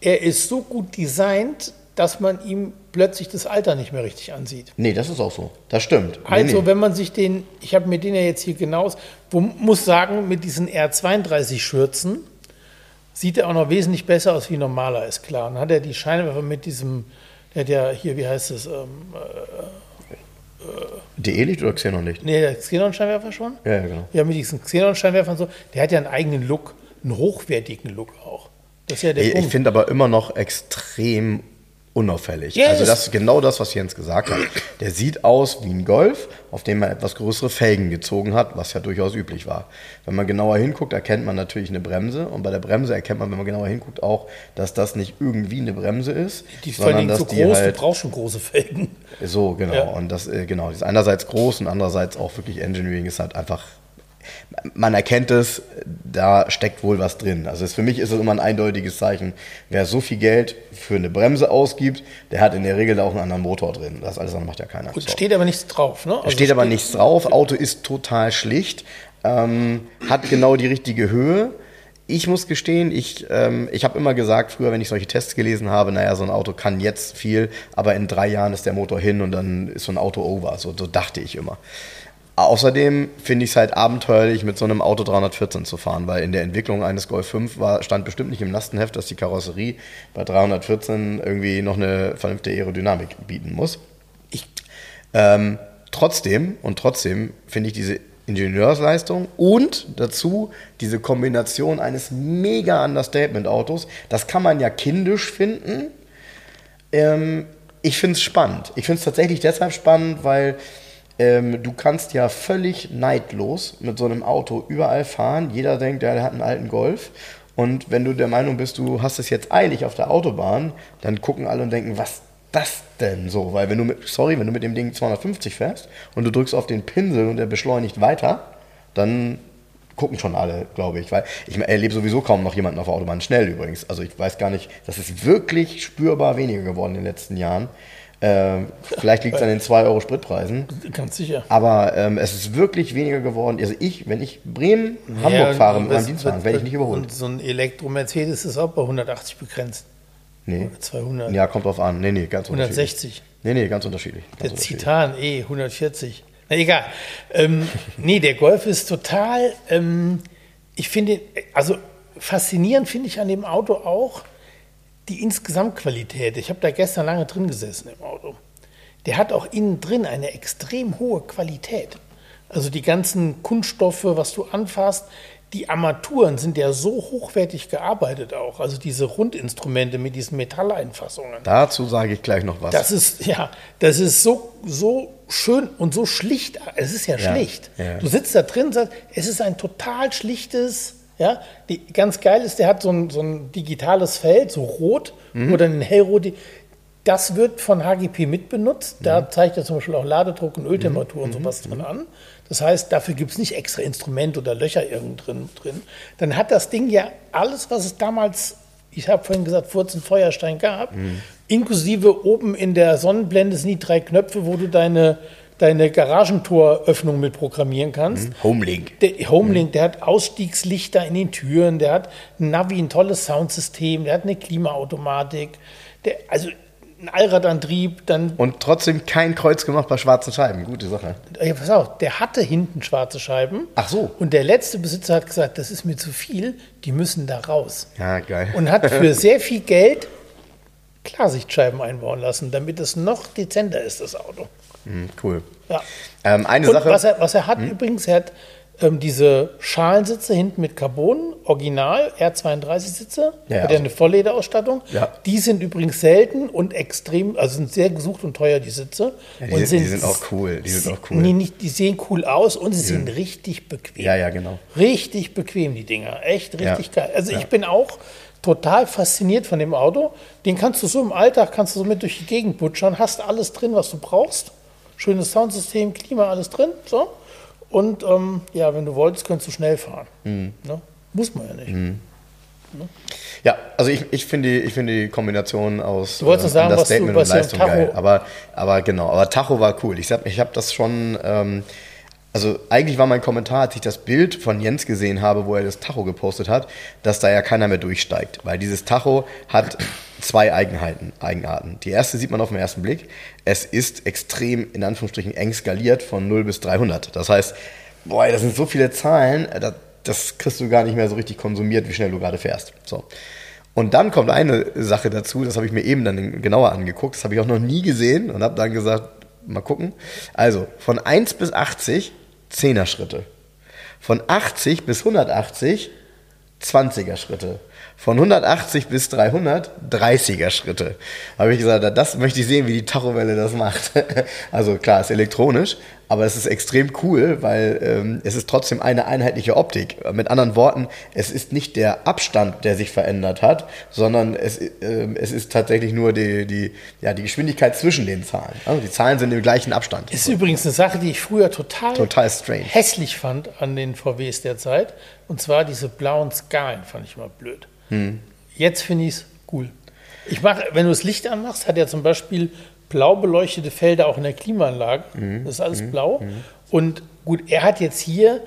er ist so gut designt, dass man ihm plötzlich das Alter nicht mehr richtig ansieht.
nee, das ist auch so. Das stimmt. Nee,
Also,
nee.
wenn man sich den, ich habe mir den ja jetzt hier genau, wo muss sagen, mit diesen R32-Schürzen sieht er auch noch wesentlich besser aus wie normaler, ist klar. Dann hat er die Scheinwerfer mit diesem, der hat ja hier, wie heißt es, ähm,
DE-Licht oder Xenon-Licht?
nee, der Xenon-Scheinwerfer schon?
Ja, ja, genau.
Ja, mit diesen Xenon-Scheinwerfern so, der hat ja einen eigenen Look, einen hochwertigen Look auch. Das ist ja der
Ich, ich finde aber immer noch extrem unauffällig.
Ja,
also
das-
ist genau das, was Jens gesagt hat. Der sieht aus wie ein Golf, auf dem man etwas größere Felgen gezogen hat, was ja durchaus üblich war. Wenn man genauer hinguckt, erkennt man natürlich eine Bremse und bei der Bremse erkennt man, wenn man genauer hinguckt, auch, dass das nicht irgendwie eine Bremse ist,
die allem
dass
so
die
groß,
halt
du brauchst schon große Felgen.
so genau
Ja.
und das äh, genau, das ist einerseits groß und andererseits auch wirklich Engineering ist halt einfach man erkennt es, da steckt wohl was drin. Also für mich ist es immer ein eindeutiges Zeichen. Wer so viel Geld für eine Bremse ausgibt, der hat in der Regel da auch einen anderen Motor drin. Das alles macht ja keiner.
Gut, steht aber nichts drauf, ne? Also
Steht aber nichts drauf. Auto ist total schlicht, ähm, hat genau die richtige Höhe. Ich muss gestehen, ich, ähm, ich habe immer gesagt, früher, wenn ich solche Tests gelesen habe, naja, so ein Auto kann jetzt viel, aber in drei Jahren ist der Motor hin und dann ist so ein Auto over. So, so dachte ich immer. Außerdem finde ich es halt abenteuerlich, mit so einem Auto 314 zu fahren, weil in der Entwicklung eines Golf 5 war, stand bestimmt nicht im Lastenheft, dass die Karosserie bei 314 irgendwie noch eine vernünftige Aerodynamik bieten muss.
Ich,
Ähm, trotzdem und trotzdem finde ich diese Ingenieursleistung und dazu diese Kombination eines mega Understatement-Autos, das kann man ja kindisch finden. Ähm, ich finde es spannend. Ich finde es tatsächlich deshalb spannend, weil ähm, du kannst ja völlig neidlos mit so einem Auto überall fahren. Jeder denkt, der hat einen alten Golf. Und wenn du der Meinung bist, du hast es jetzt eilig auf der Autobahn, dann gucken alle und denken, was das denn so? Weil wenn du mit, sorry, wenn du mit dem Ding 250 fährst und du drückst auf den Pinsel und er beschleunigt weiter, dann gucken schon alle, glaube ich. Weil ich erlebe sowieso kaum noch jemanden auf der Autobahn schnell übrigens. Also ich weiß gar nicht, das ist wirklich spürbar weniger geworden in den letzten Jahren. Ähm, vielleicht liegt es an den 2 Euro Spritpreisen.
ganz sicher.
Aber ähm, es ist wirklich weniger geworden. Also ich, wenn ich Bremen, Hamburg
Ja,
fahre
und
mit meinem Dienstwagen, werde ich nicht überholt.
Und so ein Elektro-Mercedes ist auch bei 180 begrenzt.
Nee.
Oder 200.
Ja, kommt drauf an. Nee, nee, ganz unterschiedlich.
160.
Nee, nee, ganz unterschiedlich. Ganz
Der. Citan E 140. Na egal. Ähm, (laughs) nee, der Golf ist total, ähm, ich finde, also faszinierend finde ich an dem Auto auch die Insgesamtqualität. Ich habe da gestern lange drin gesessen im Auto. Der hat auch innen drin eine extrem hohe Qualität. Also die ganzen Kunststoffe, was du anfasst, die Armaturen sind ja so hochwertig gearbeitet auch. Also diese Rundinstrumente mit diesen Metalleinfassungen.
Dazu sage ich gleich noch was.
Das ist, ja, das ist so, so schön und so schlicht. Es ist ja,
Ja,
schlicht.
ja.
Du sitzt da drin und sagst, es ist ein total schlichtes, ja, die, ganz geil ist, der hat so ein, so ein digitales Feld, so rot
Mhm.
oder ein hellrot. Das wird von HGP mitbenutzt. Da
Mhm.
zeigt er zum Beispiel auch Ladedruck und Öltemperatur und sowas drin an. Das heißt, dafür gibt es nicht extra Instrumente oder Löcher irgend drin, drin. Dann hat das Ding ja alles, was es damals, ich habe vorhin gesagt, Furzen Feuerstein gab,
Mhm.
inklusive oben in der Sonnenblende sind die drei Knöpfe, wo du deine, deine Garagentoröffnung mit programmieren kannst.
Homelink.
Der Homelink, der hat Ausstiegslichter in den Türen, der hat ein Navi, ein tolles Soundsystem, der hat eine Klimaautomatik, der, also ein Allradantrieb, dann,
Und trotzdem kein Kreuz gemacht bei schwarzen Scheiben. Gute Sache.
ja, pass auf, der hatte hinten schwarze Scheiben.
Ach so.
Und der letzte Besitzer hat gesagt, das ist mir zu viel, die müssen da raus.
Ja, geil.
Und hat für (laughs) sehr viel Geld Klarsichtscheiben einbauen lassen, damit es noch dezenter ist, das Auto.
Hm, cool.
Ja.
Ähm, eine
Und
Sache.
was er, was er hat übrigens, er hat ähm, diese Schalensitze hinten mit Carbon, Original R32-Sitze,
Ja,
hat ja
also-
eine Volllederausstattung.
Ja.
Die sind übrigens selten und extrem, also sind sehr gesucht und teuer, die Sitze.
Ja, die
und
sind- die sind auch cool, die sind auch cool.
Nee, nicht, die sehen cool aus und sie sind richtig bequem.
Ja, ja, genau.
Richtig bequem, die Dinger. Echt richtig geil. Also ich bin auch total fasziniert von dem Auto. Den kannst du so im Alltag, kannst du so mit durch die Gegend butschern, hast alles drin, was du brauchst. Schönes Soundsystem, Klima, alles drin. So. Und ähm, ja, wenn du wolltest, könntest du schnell fahren.
Mhm.
Ne? Muss man ja nicht.
Ja, also ich, ich finde die, ich finde die Kombination aus
Du wolltest noch sagen, was du-
Understatement
was
und
du im
Leistung
Tacho-
geil. Aber, aber genau, aber Tacho war cool. Ich habe ich hab das schon, ähm, also eigentlich war mein Kommentar, als ich das Bild von Jens gesehen habe, wo er das Tacho gepostet hat, dass da ja keiner mehr durchsteigt. Weil dieses Tacho hat zwei Eigenheiten, Eigenarten. Die erste sieht man auf den ersten Blick. Es ist extrem, in Anführungsstrichen, eng skaliert von 0 bis 300. Das heißt, boah, das sind so viele Zahlen, äh, das, das kriegst du gar nicht mehr so richtig konsumiert, wie schnell du gerade fährst. So. Und dann kommt eine Sache dazu, das habe ich mir eben dann genauer angeguckt, das habe ich auch noch nie gesehen und habe dann gesagt, mal gucken. Also, von 1 bis 80, 10er Schritte. Von 80 bis 180, 20er Schritte. Von 180 bis 300, 30er Schritte. Habe ich gesagt, das möchte ich sehen, wie die Tachowelle das macht. (laughs) Also klar, ist elektronisch, aber es ist extrem cool, weil ähm, es ist trotzdem eine einheitliche Optik. Mit anderen Worten, es ist nicht der Abstand, der sich verändert hat, sondern es, ähm, es ist tatsächlich nur die, die, ja, die Geschwindigkeit zwischen den Zahlen. Also die Zahlen sind im gleichen Abstand.
Ist übrigens eine Sache, die ich früher total,
Total strange.
hässlich fand an den VWs der Zeit. Und zwar diese blauen Skalen fand ich mal blöd.
Hm.
Jetzt finde ich es cool. Ich mache, wenn du das Licht anmachst, hat er zum Beispiel blau beleuchtete Felder auch in der Klimaanlage.
Hm.
Das ist alles blau. Und gut, er hat jetzt hier,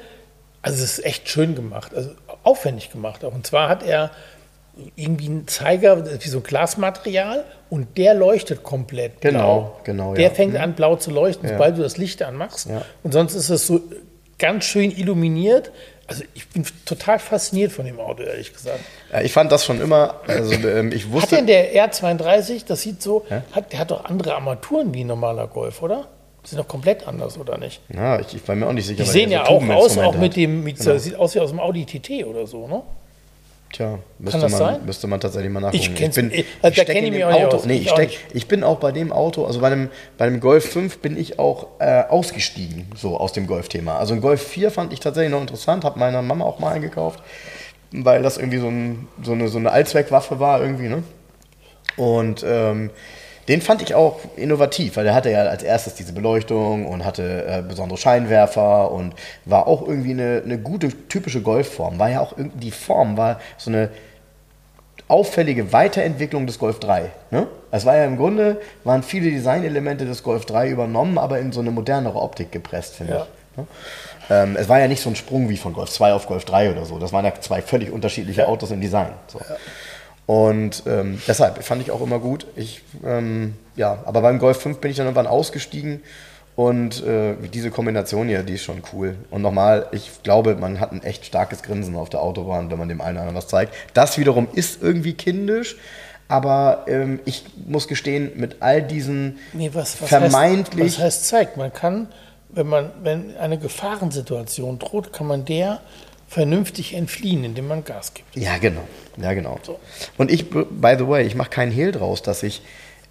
also es ist echt schön gemacht, also aufwendig gemacht auch. Und zwar hat er irgendwie einen Zeiger, wie so ein Glasmaterial, und der leuchtet komplett
Genau,
blau.
genau,
Der
ja.
fängt an blau zu leuchten,
Ja.
sobald du das Licht anmachst.
Ja.
Und sonst ist es so ganz schön illuminiert. Also ich bin total fasziniert von dem Auto, ehrlich gesagt.
Ja, ich fand das schon immer, also ähm, ich
Hat
wusste.
denn der R32, das sieht so, hat, der hat doch andere Armaturen wie ein normaler Golf, oder? Die sind doch komplett anders, oder nicht?
Ja, ich, ich war mir auch nicht sicher.
Die sehen ja
so
auch aus, auch mit
hat.
dem, mit,
Genau.
sieht aus wie aus dem Audi TT oder so, ne?
Tja, müsste,
das
man,
sein?
müsste man tatsächlich mal nachgucken.
Ich kenn's-
bin,
eh, also da
steck
kenn
in
ich mich auch
Auto.
aus.
Nee,
Ich
ich, steck, ich bin auch bei dem Auto, also bei dem, bei dem Golf 5 bin ich auch äh, ausgestiegen, so aus dem Golf-Thema. Also ein Golf 4 fand ich tatsächlich noch interessant, habe meiner Mama auch mal eingekauft, weil das irgendwie so, ein, so, eine, so eine Allzweckwaffe war irgendwie, ne? Und ähm, den fand ich auch innovativ, weil der hatte ja als erstes diese Beleuchtung und hatte äh, besondere Scheinwerfer und war auch irgendwie eine, eine gute, typische Golfform. War ja auch irgendwie, die Form war so eine auffällige Weiterentwicklung des Golf 3. Ne? Es war ja im Grunde, waren viele Designelemente des Golf 3 übernommen, aber in so eine modernere Optik gepresst, finde
Ja.
ich. Ne? Ähm, es war ja nicht so ein Sprung wie von Golf 2 auf Golf 3 oder so. Das waren ja zwei völlig unterschiedliche Autos im Design. So. Und ähm, deshalb fand ich auch immer gut. Ich, ähm, ja, aber beim Golf 5 bin ich dann irgendwann ausgestiegen und äh, diese Kombination hier, die ist schon cool. Und nochmal, ich glaube, man hat ein echt starkes Grinsen auf der Autobahn, wenn man dem einen oder anderen was zeigt. Das wiederum ist irgendwie kindisch, aber ähm, ich muss gestehen, mit all diesen
Nee, was, was
vermeintlich
Heißt, was heißt zeigt? Man kann, wenn man, wenn eine Gefahrensituation droht, kann man der vernünftig entfliehen, indem man Gas gibt.
Ja, genau. Ja, genau.
So.
Und ich, by the way, ich mache keinen Hehl draus, dass ich,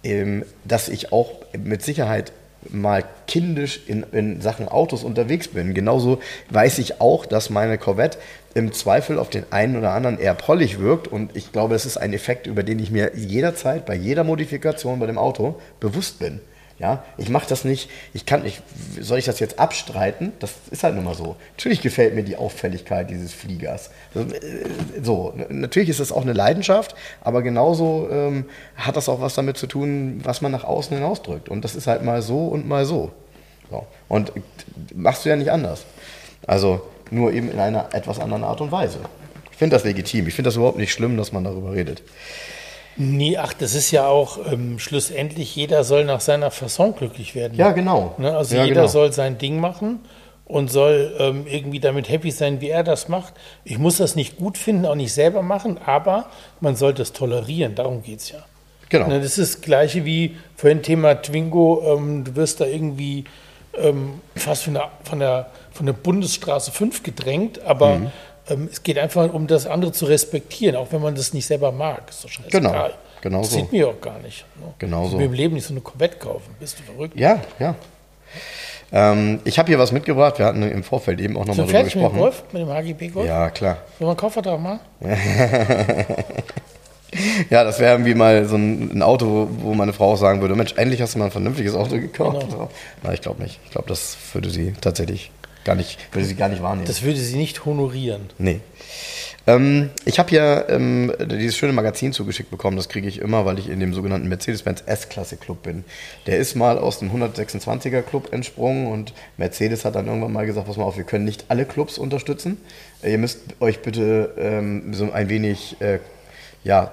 ähm, dass ich auch mit Sicherheit mal kindisch in, in Sachen Autos unterwegs bin. Genauso weiß ich auch, dass meine Corvette im Zweifel auf den einen oder anderen eher prollig wirkt. Und ich glaube, das ist ein Effekt, über den ich mir jederzeit bei jeder Modifikation bei dem Auto bewusst bin. Ja, ich mache das nicht, ich kann nicht, soll ich das jetzt abstreiten? Das ist halt nun mal so. Natürlich gefällt mir die Auffälligkeit dieses Fliegers. Äh, So, natürlich ist das auch eine Leidenschaft, aber genauso ähm, hat das auch was damit zu tun, was man nach außen hin ausdrückt. Und das ist halt mal so und mal so. so. Und äh, machst du ja nicht anders. Also nur eben in einer etwas anderen Art und Weise. Ich finde das legitim. Ich finde das überhaupt nicht schlimm, dass man darüber redet.
Nee, ach, das ist ja auch ähm, schlussendlich, jeder soll nach seiner Fasson glücklich werden.
Ja, genau.
Ne? Also
Ja,
jeder
genau.
soll sein Ding machen und soll ähm, irgendwie damit happy sein, wie er das macht. Ich muss das nicht gut finden, auch nicht selber machen, aber man sollte es tolerieren, darum geht es ja.
Genau.
Ne, das ist das gleiche wie vorhin Thema Twingo, ähm, du wirst da irgendwie ähm, fast von der, von, der, von der Bundesstraße 5 gedrängt, aber
Mhm.
Ähm, es geht einfach um das andere zu respektieren, auch wenn man das nicht selber mag. Ist doch scheißegal.
Genau, genau
das
so.
sieht mir auch gar nicht. Ne?
Genau
ich
so.
im Leben nicht so eine Corvette kaufen. Bist du verrückt?
Ja, ja. Ähm, ich habe hier was mitgebracht. Wir hatten im Vorfeld eben auch nochmal drüber
fertig mit dem
gesprochen.
Golf, mit dem HGB Golf?
Ja, klar.
Sollen wir einen Kaufvertrag machen? (laughs)
Ja, das wäre irgendwie mal so ein, ein Auto, wo, wo meine Frau auch sagen würde, Mensch, endlich hast du mal ein vernünftiges Auto gekauft.
Genau.
Na, ich glaube nicht. Ich glaube, das würde sie tatsächlich gar nicht, würde sie gar nicht wahrnehmen.
Das würde sie nicht honorieren.
Nee. Ähm, ich habe hier ähm, dieses schöne Magazin zugeschickt bekommen. Das kriege ich immer, weil ich in dem sogenannten Mercedes-Benz S-Klasse Club bin. Der ist mal aus dem 126er Club entsprungen und Mercedes hat dann irgendwann mal gesagt, pass mal auf, wir können nicht alle Clubs unterstützen. Ihr müsst euch bitte ähm, so ein wenig, äh, ja,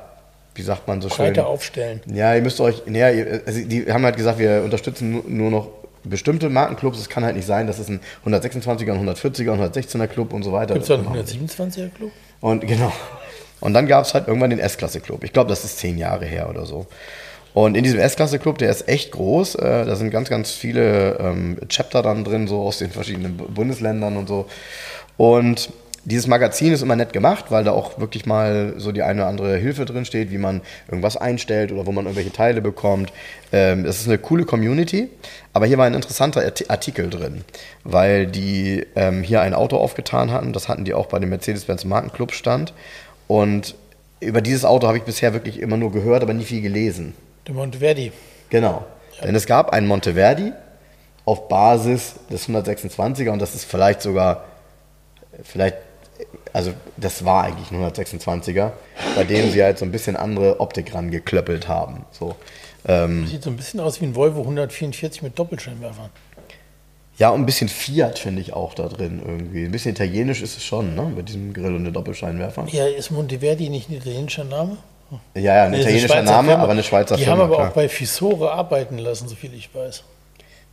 wie sagt man so schön?
Breiter aufstellen.
Ja, ihr müsst euch, naja, also die haben halt gesagt, wir unterstützen nu- nur noch bestimmte Markenclubs. Es kann halt nicht sein, dass es ein 126er, ein 140er, ein 116er Club und so weiter
Gibt es einen
Genau.
127er Club?
Und genau. Und dann gab es halt irgendwann den S-Klasse-Club. Ich glaube, das ist zehn Jahre her oder so. Und in diesem S-Klasse-Club, der ist echt groß. Äh, da sind ganz, ganz viele ähm, Chapter dann drin, so aus den verschiedenen Bu- Bundesländern und so. Und dieses Magazin ist immer nett gemacht, weil da auch wirklich mal so die eine oder andere Hilfe drin steht, wie man irgendwas einstellt oder wo man irgendwelche Teile bekommt. Ähm, das ist eine coole Community, aber hier war ein interessanter Arti- Artikel drin, weil die ähm, hier ein Auto aufgetan hatten. Das hatten die auch bei dem Mercedes-Benz Markenclub stand. Und über dieses Auto habe ich bisher wirklich immer nur gehört, aber nie viel gelesen.
Der Monteverdi.
Genau. Denn es gab einen Monteverdi auf Basis des 126er und das ist vielleicht sogar, vielleicht, also das war eigentlich ein 126er, bei dem sie halt so ein bisschen andere Optik rangeklöppelt haben. So. Ähm,
Sieht so ein bisschen aus wie ein Volvo 144 mit Doppelscheinwerfern.
ja, und ein bisschen Fiat finde ich auch da drin irgendwie. Ein bisschen italienisch ist es schon, ne? Mit diesem Grill und den Doppelscheinwerfern.
Ja, ist Monteverdi nicht ein italienischer Name?
Ja, ja, ein
Nee,
italienischer Name,
Firma.
aber eine Schweizer
Die
Firma.
haben aber
klar.
auch bei Fisore arbeiten lassen, so viel ich weiß.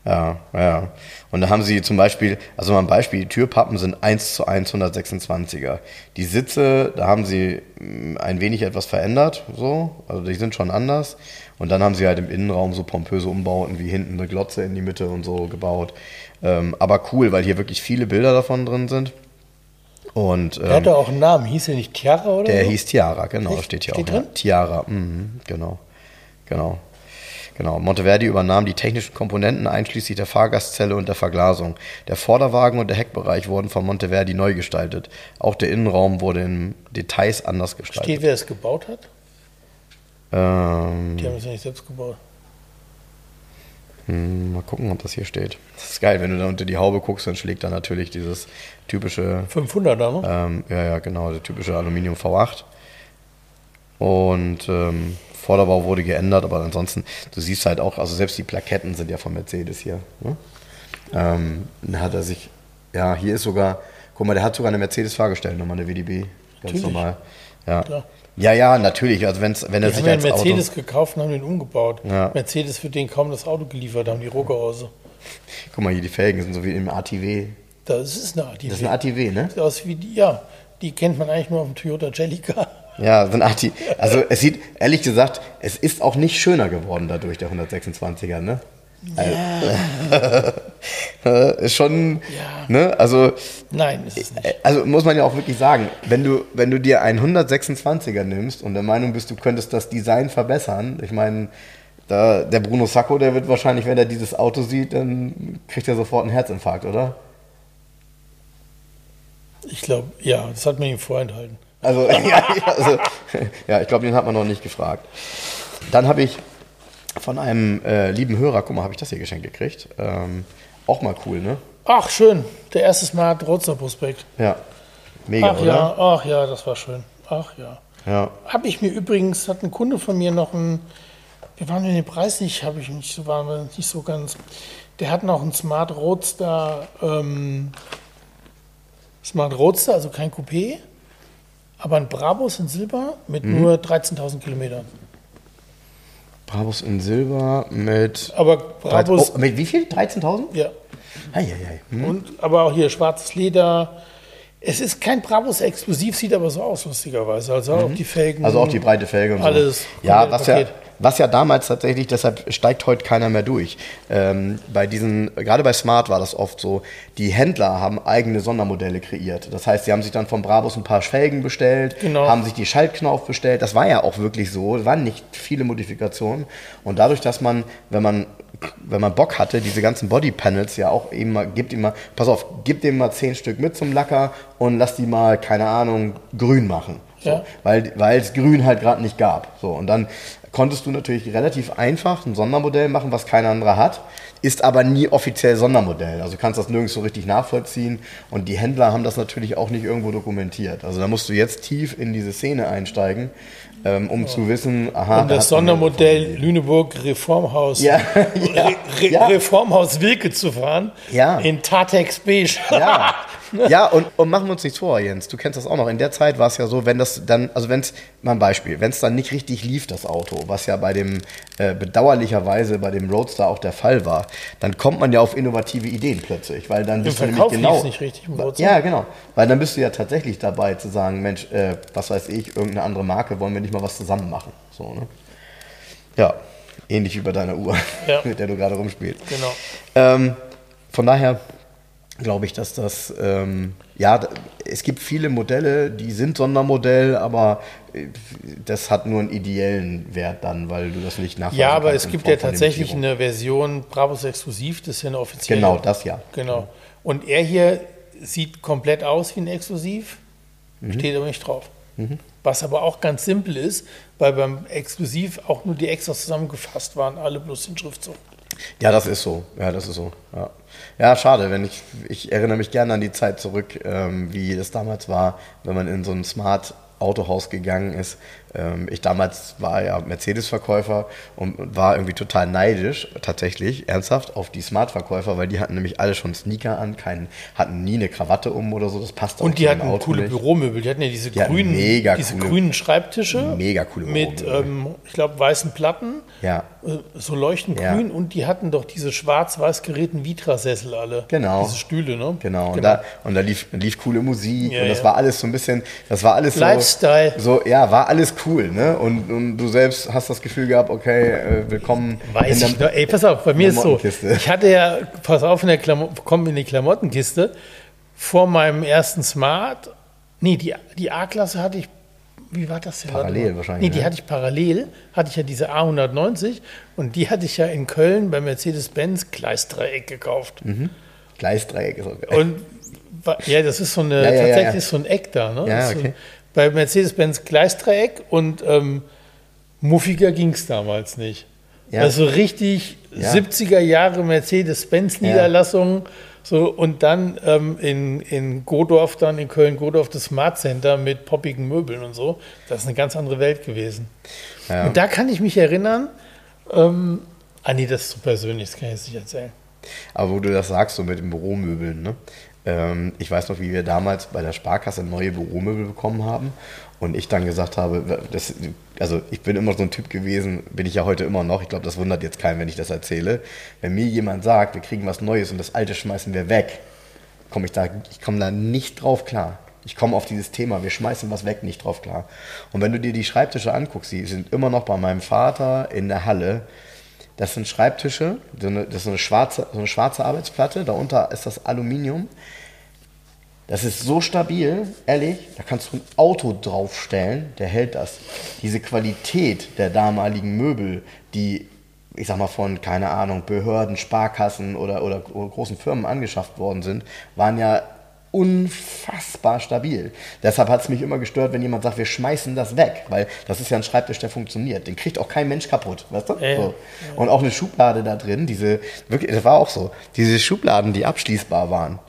Ja, ja. Und da haben sie zum Beispiel, also mal ein Beispiel, die Türpappen sind 1 zu 1 126er. Die Sitze, da haben sie mh, ein wenig etwas verändert, so, also die sind schon anders. Und dann haben sie halt im Innenraum so pompöse Umbauten wie hinten eine Glotze in die Mitte und so gebaut. Ähm, aber cool, weil hier wirklich viele Bilder davon drin sind. Und
Der
ähm,
hatte auch einen Namen. Hieß er nicht Tiara oder
der
so?
hieß Tiara, genau,
Echt?
steht hier
Steht
auch. Ja.
drin?
Tiara, mhm, genau. Genau. Genau. Monteverdi übernahm die technischen Komponenten einschließlich der Fahrgastzelle und der Verglasung. Der Vorderwagen und der Heckbereich wurden von Monteverdi neu gestaltet. Auch der Innenraum wurde in Details anders gestaltet.
Steht, wer es gebaut hat?
Ähm,
Die haben es ja nicht selbst gebaut.
hm, mal gucken, ob das hier steht. Das ist geil, wenn du da unter die Haube guckst, dann schlägt da natürlich dieses typische
500er, ne?
Ähm, ja, ja, genau, der typische Aluminium V8. Und ähm, Vorderbau wurde geändert, aber ansonsten, du siehst halt auch, also selbst die Plaketten sind ja von Mercedes hier. Ne? Ähm, dann hat er sich, ja, hier ist sogar, guck mal, der hat sogar eine Mercedes-Fahrgestelle, nochmal eine WDB, ganz
Natürlich.
normal. Ja.
Klar.
ja, ja, natürlich, also wenn's, wenn er
Die
sich
haben ja einen
als
Mercedes
Auto,
gekauft und haben den umgebaut.
Ja.
Mercedes wird denen kaum das Auto geliefert, haben die Rohgehäuse.
guck mal, hier die Felgen sind so wie im ATW.
Das ist eine ATV.
Das ist ein ATW, ne?
Sieht aus wie die, ja, die kennt man eigentlich nur auf dem Toyota Jellica.
Ja, so ein ATW. Also es sieht, ehrlich gesagt, es ist auch nicht schöner geworden dadurch, der 126er, ne? Ja. (laughs) ist schon,
Ja.
ne, also,
Nein, ist es nicht.
äh, also muss man ja auch wirklich sagen, wenn du, wenn du dir einen 126er nimmst und der Meinung bist, du könntest das Design verbessern, ich meine, da, der Bruno Sacco, der wird wahrscheinlich, wenn er dieses Auto sieht, dann kriegt er sofort einen Herzinfarkt, oder?
Ich glaube, ja, das hat man ihm vorenthalten.
Also, (laughs) ja, also, ja ich glaube, den hat man noch nicht gefragt. Dann habe ich von einem äh, lieben Hörer, guck mal, habe ich das hier geschenkt gekriegt. Ähm, auch mal cool, ne?
Ach, schön. Der erste Smart Roadster Prospekt.
Ja. Mega,
Ach
oder?
ja, ach ja, das war schön. Ach ja.
Ja.
Habe ich mir übrigens, hat ein Kunde von mir noch einen, wir waren in den Preis nicht, habe ich nicht so, waren wir nicht so ganz, der hat noch einen Smart Roadster, ähm, Smart Roadster, also kein Coupé, aber ein Brabus in Silber mit
Mhm.
nur 13.000 Kilometern.
Brabus in Silber mit.
Aber Brabus,
Oh, mit wie viel? 13.000?
ja.
Eieiei. Hm.
Und, aber auch hier schwarzes Leder. Es ist kein Brabus exklusiv, sieht aber so aus, lustigerweise. Also auch die Felgen.
Also auch die breite Felge und
Alles.
so. Ja, was ja. Was ja damals tatsächlich, deshalb steigt heute keiner mehr durch. Ähm, bei diesen, gerade bei Smart war das oft so, die Händler haben eigene Sondermodelle kreiert. Das heißt, sie haben sich dann von Brabus ein paar Felgen bestellt,
Genau.
haben sich die Schaltknauf bestellt. Das war ja auch wirklich so. Es waren nicht viele Modifikationen. Und dadurch, dass man, wenn man wenn man Bock hatte, diese ganzen Bodypanels ja auch eben mal, gibt ihm mal, pass auf, gib dem mal zehn Stück mit zum Lacker und lass die mal, keine Ahnung, grün machen. So,
Ja.
Weil weil es grün halt gerade nicht gab. So, und dann konntest du natürlich relativ einfach ein Sondermodell machen, was kein anderer hat, ist aber nie offiziell Sondermodell. Also du kannst das nirgends so richtig nachvollziehen und die Händler haben das natürlich auch nicht irgendwo dokumentiert. Also da musst du jetzt tief in diese Szene einsteigen, ähm, um zu wissen, aha,
Und
da
das
eine
Sondermodell Lüneburg Reformhaus,
Ja, (laughs) ja,
Re Re
ja.
Reformhaus Wilke zu fahren,
Ja.
in Tatex Beige.
Ja, (laughs) (laughs) ja und, und machen wir uns nichts vor, Jens. Du kennst das auch noch. In der Zeit war es ja so, wenn das dann, also wenn es, mal ein Beispiel, wenn es dann nicht richtig lief, das Auto, was ja bei dem, äh, bedauerlicherweise bei dem Roadster auch der Fall war, dann kommt man ja auf innovative Ideen plötzlich, weil dann bist du nämlich genau.
nicht richtig im Roadster.
Ja, genau. Weil dann bist du ja tatsächlich dabei zu sagen, Mensch, äh, was weiß ich, irgendeine andere Marke, wollen wir nicht mal was zusammen machen. So, ne? Ja, ähnlich wie bei deiner Uhr,
Ja. (laughs)
mit der du gerade rumspielst.
Genau.
Ähm, von daher glaube ich, dass das, ähm, ja, es gibt viele Modelle, die sind Sondermodell, aber äh, das hat nur einen ideellen Wert dann, weil du das nicht nachweisen
Ja, aber es gibt ja tatsächlich eine Version Brabus Exklusiv, das ist ja eine offizielle.
Genau, das ja.
Genau. Und er hier sieht komplett aus wie ein Exklusiv,
Mhm.
steht aber nicht drauf. Was aber auch ganz simpel ist, weil beim Exklusiv auch nur die Extras zusammengefasst waren, alle bloß den Schriftzug.
Ja, das ist so. Ja, das ist so. Ja, ja schade, wenn ich, ich erinnere mich gerne an die Zeit zurück, ähm, wie das damals war, wenn man in so ein Smart Autohaus gegangen ist. Ähm, ich damals war ja Mercedes-Verkäufer und war irgendwie total neidisch, tatsächlich, ernsthaft, auf die Smart-Verkäufer, weil die hatten nämlich alle schon Sneaker an, keinen, hatten nie eine Krawatte um oder so, das passte auch
Und die hatten
Auto
coole
nicht.
Büromöbel. Die hatten ja diese
Die
grünen, diese
coole-
grünen Schreibtische
Mega coole
mit, ähm, ich glaube, weißen Platten,
Ja.
äh, so leuchtend
Ja.
grün und die hatten doch diese schwarz-weiß geräten Vitra-Sessel alle.
Genau.
Diese Stühle, ne?
Genau, und da, und da lief, lief coole Musik
Ja,
und das
ja.
war alles so ein bisschen, das war alles so.
Lifestyle.
So, ja, war alles cool, ne? Und, und du selbst hast das Gefühl gehabt, okay, äh, willkommen
Weiß
in
ich noch. Ey, pass auf, bei mir ist so. Ich hatte ja, pass auf, in der Klamo komm in die Klamottenkiste. Vor meinem ersten Smart, nee, die, die A-Klasse hatte ich, wie war das denn?
Parallel wahrscheinlich,
Nee, die
ne?
hatte ich parallel, hatte ich ja diese A190 und die hatte ich ja in Köln bei Mercedes-Benz Gleisdreieck gekauft.
Gleisdreieck ist auch geil.
Und ja, das ist so eine,
Ja, ja,
tatsächlich
ja.
so ein Eck da, ne?
Ja,
so
okay.
ein, bei Mercedes-Benz Gleisdreieck und ähm, muffiger ging es damals nicht.
Ja.
Also richtig
Ja.
70er Jahre Mercedes-Benz-Niederlassung. So, und dann ähm, in, in Godorf, dann in Köln-Godorf, das Smart Center mit poppigen Möbeln und so. Das ist eine ganz andere Welt gewesen.
Ja.
Und da kann ich mich erinnern, ähm, ah nee, das ist zu persönlich, das kann ich jetzt nicht erzählen.
Aber wo du das sagst, so mit den Büromöbeln, ne? Ähm, ich weiß noch, wie wir damals bei der Sparkasse neue Büromöbel bekommen haben und ich dann gesagt habe, das, also ich bin immer so ein Typ gewesen, bin ich ja heute immer noch, ich glaube, das wundert jetzt keinen, wenn ich das erzähle. Wenn mir jemand sagt, wir kriegen was Neues und das Alte schmeißen wir weg, komme ich da, ich komme da nicht drauf klar. Ich komme auf dieses Thema, wir schmeißen was weg, nicht drauf klar. Und wenn du dir die Schreibtische anguckst, die sind immer noch bei meinem Vater in der Halle. Das sind Schreibtische, das ist eine schwarze, so eine schwarze Arbeitsplatte, darunter ist das Aluminium. Das ist so stabil, ehrlich, da kannst du ein Auto draufstellen, der hält das. Diese Qualität der damaligen Möbel, die, ich sag mal, von, keine Ahnung, Behörden, Sparkassen oder, oder großen Firmen angeschafft worden sind, waren ja unfassbar stabil. Deshalb hat es mich immer gestört, wenn jemand sagt, wir schmeißen das weg, weil das ist ja ein Schreibtisch, der funktioniert. Den kriegt auch kein Mensch kaputt, weißt du?
Ja.
So. Und auch eine Schublade da drin, diese, wirklich, das war auch so, diese Schubladen, die abschließbar waren,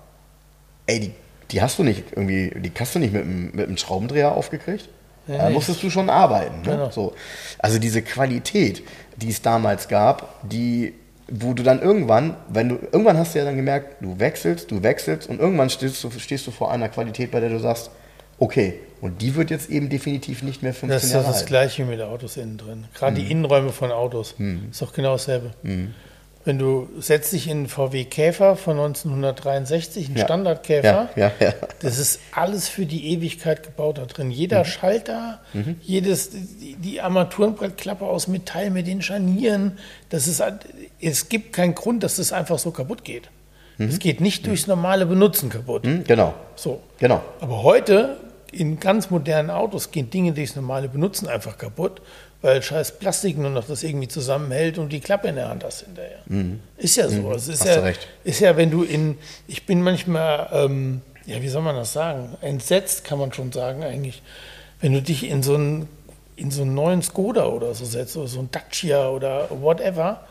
ey, die, die hast du nicht irgendwie, die hast du nicht mit, einem- mit einem Schraubendreher aufgekriegt.
Ja,
da musstest du schon arbeiten. Ne?
Genau.
So. Also diese Qualität, die es damals gab, die, wo du dann irgendwann, wenn du, irgendwann hast du ja dann gemerkt, du wechselst, du wechselst und irgendwann stehst du, stehst du vor einer Qualität, bei der du sagst, okay, und die wird jetzt eben definitiv nicht mehr 15
Das ist das
alt.
Gleiche mit Autos innen drin. Gerade
Mhm.
die Innenräume von Autos. Ist doch genau dasselbe. Wenn du setzt dich in einen VW Käfer von 1963, einen
Ja.
Standardkäfer,
Ja, ja,
das ist alles für die Ewigkeit gebaut da drin. Jeder Schalter,
Mhm.
jedes, die, die Armaturenbrettklappe aus Metall mit den Scharnieren, das ist, es gibt keinen Grund, dass das einfach so kaputt geht. Es geht nicht durchs normale Benutzen kaputt.
Hm, genau,
So.
genau.
Aber heute in ganz modernen Autos gehen Dinge durchs normale Benutzen einfach kaputt, weil scheiß Plastik nur noch das irgendwie zusammenhält und die Klappe in der Hand hast hinterher. Ist ja so. Es ist
Hast
ja,
du recht.
ist ja, wenn du in, ich bin manchmal, ähm, ja, wie soll man das sagen? Entsetzt kann man schon sagen eigentlich, wenn du dich in so einen, in so einen neuen Skoda oder so setzt oder so ein Dacia oder whatever.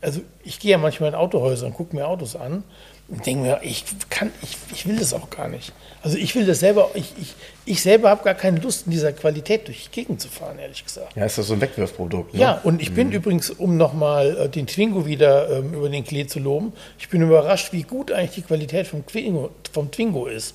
Also ich gehe ja manchmal in Autohäuser und gucke mir Autos an und denke mir, ich kann, ich, ich will das auch gar nicht. Also ich will das selber, ich, ich, ich selber habe gar keine Lust in dieser Qualität durch die Gegend zu fahren, ehrlich gesagt.
Ja, ist das so ein Wegwurfprodukt? Ne?
Ja, und ich bin übrigens, um nochmal äh, den Twingo wieder ähm, über den Klee zu loben, ich bin überrascht, wie gut eigentlich die Qualität vom Twingo, vom Twingo ist.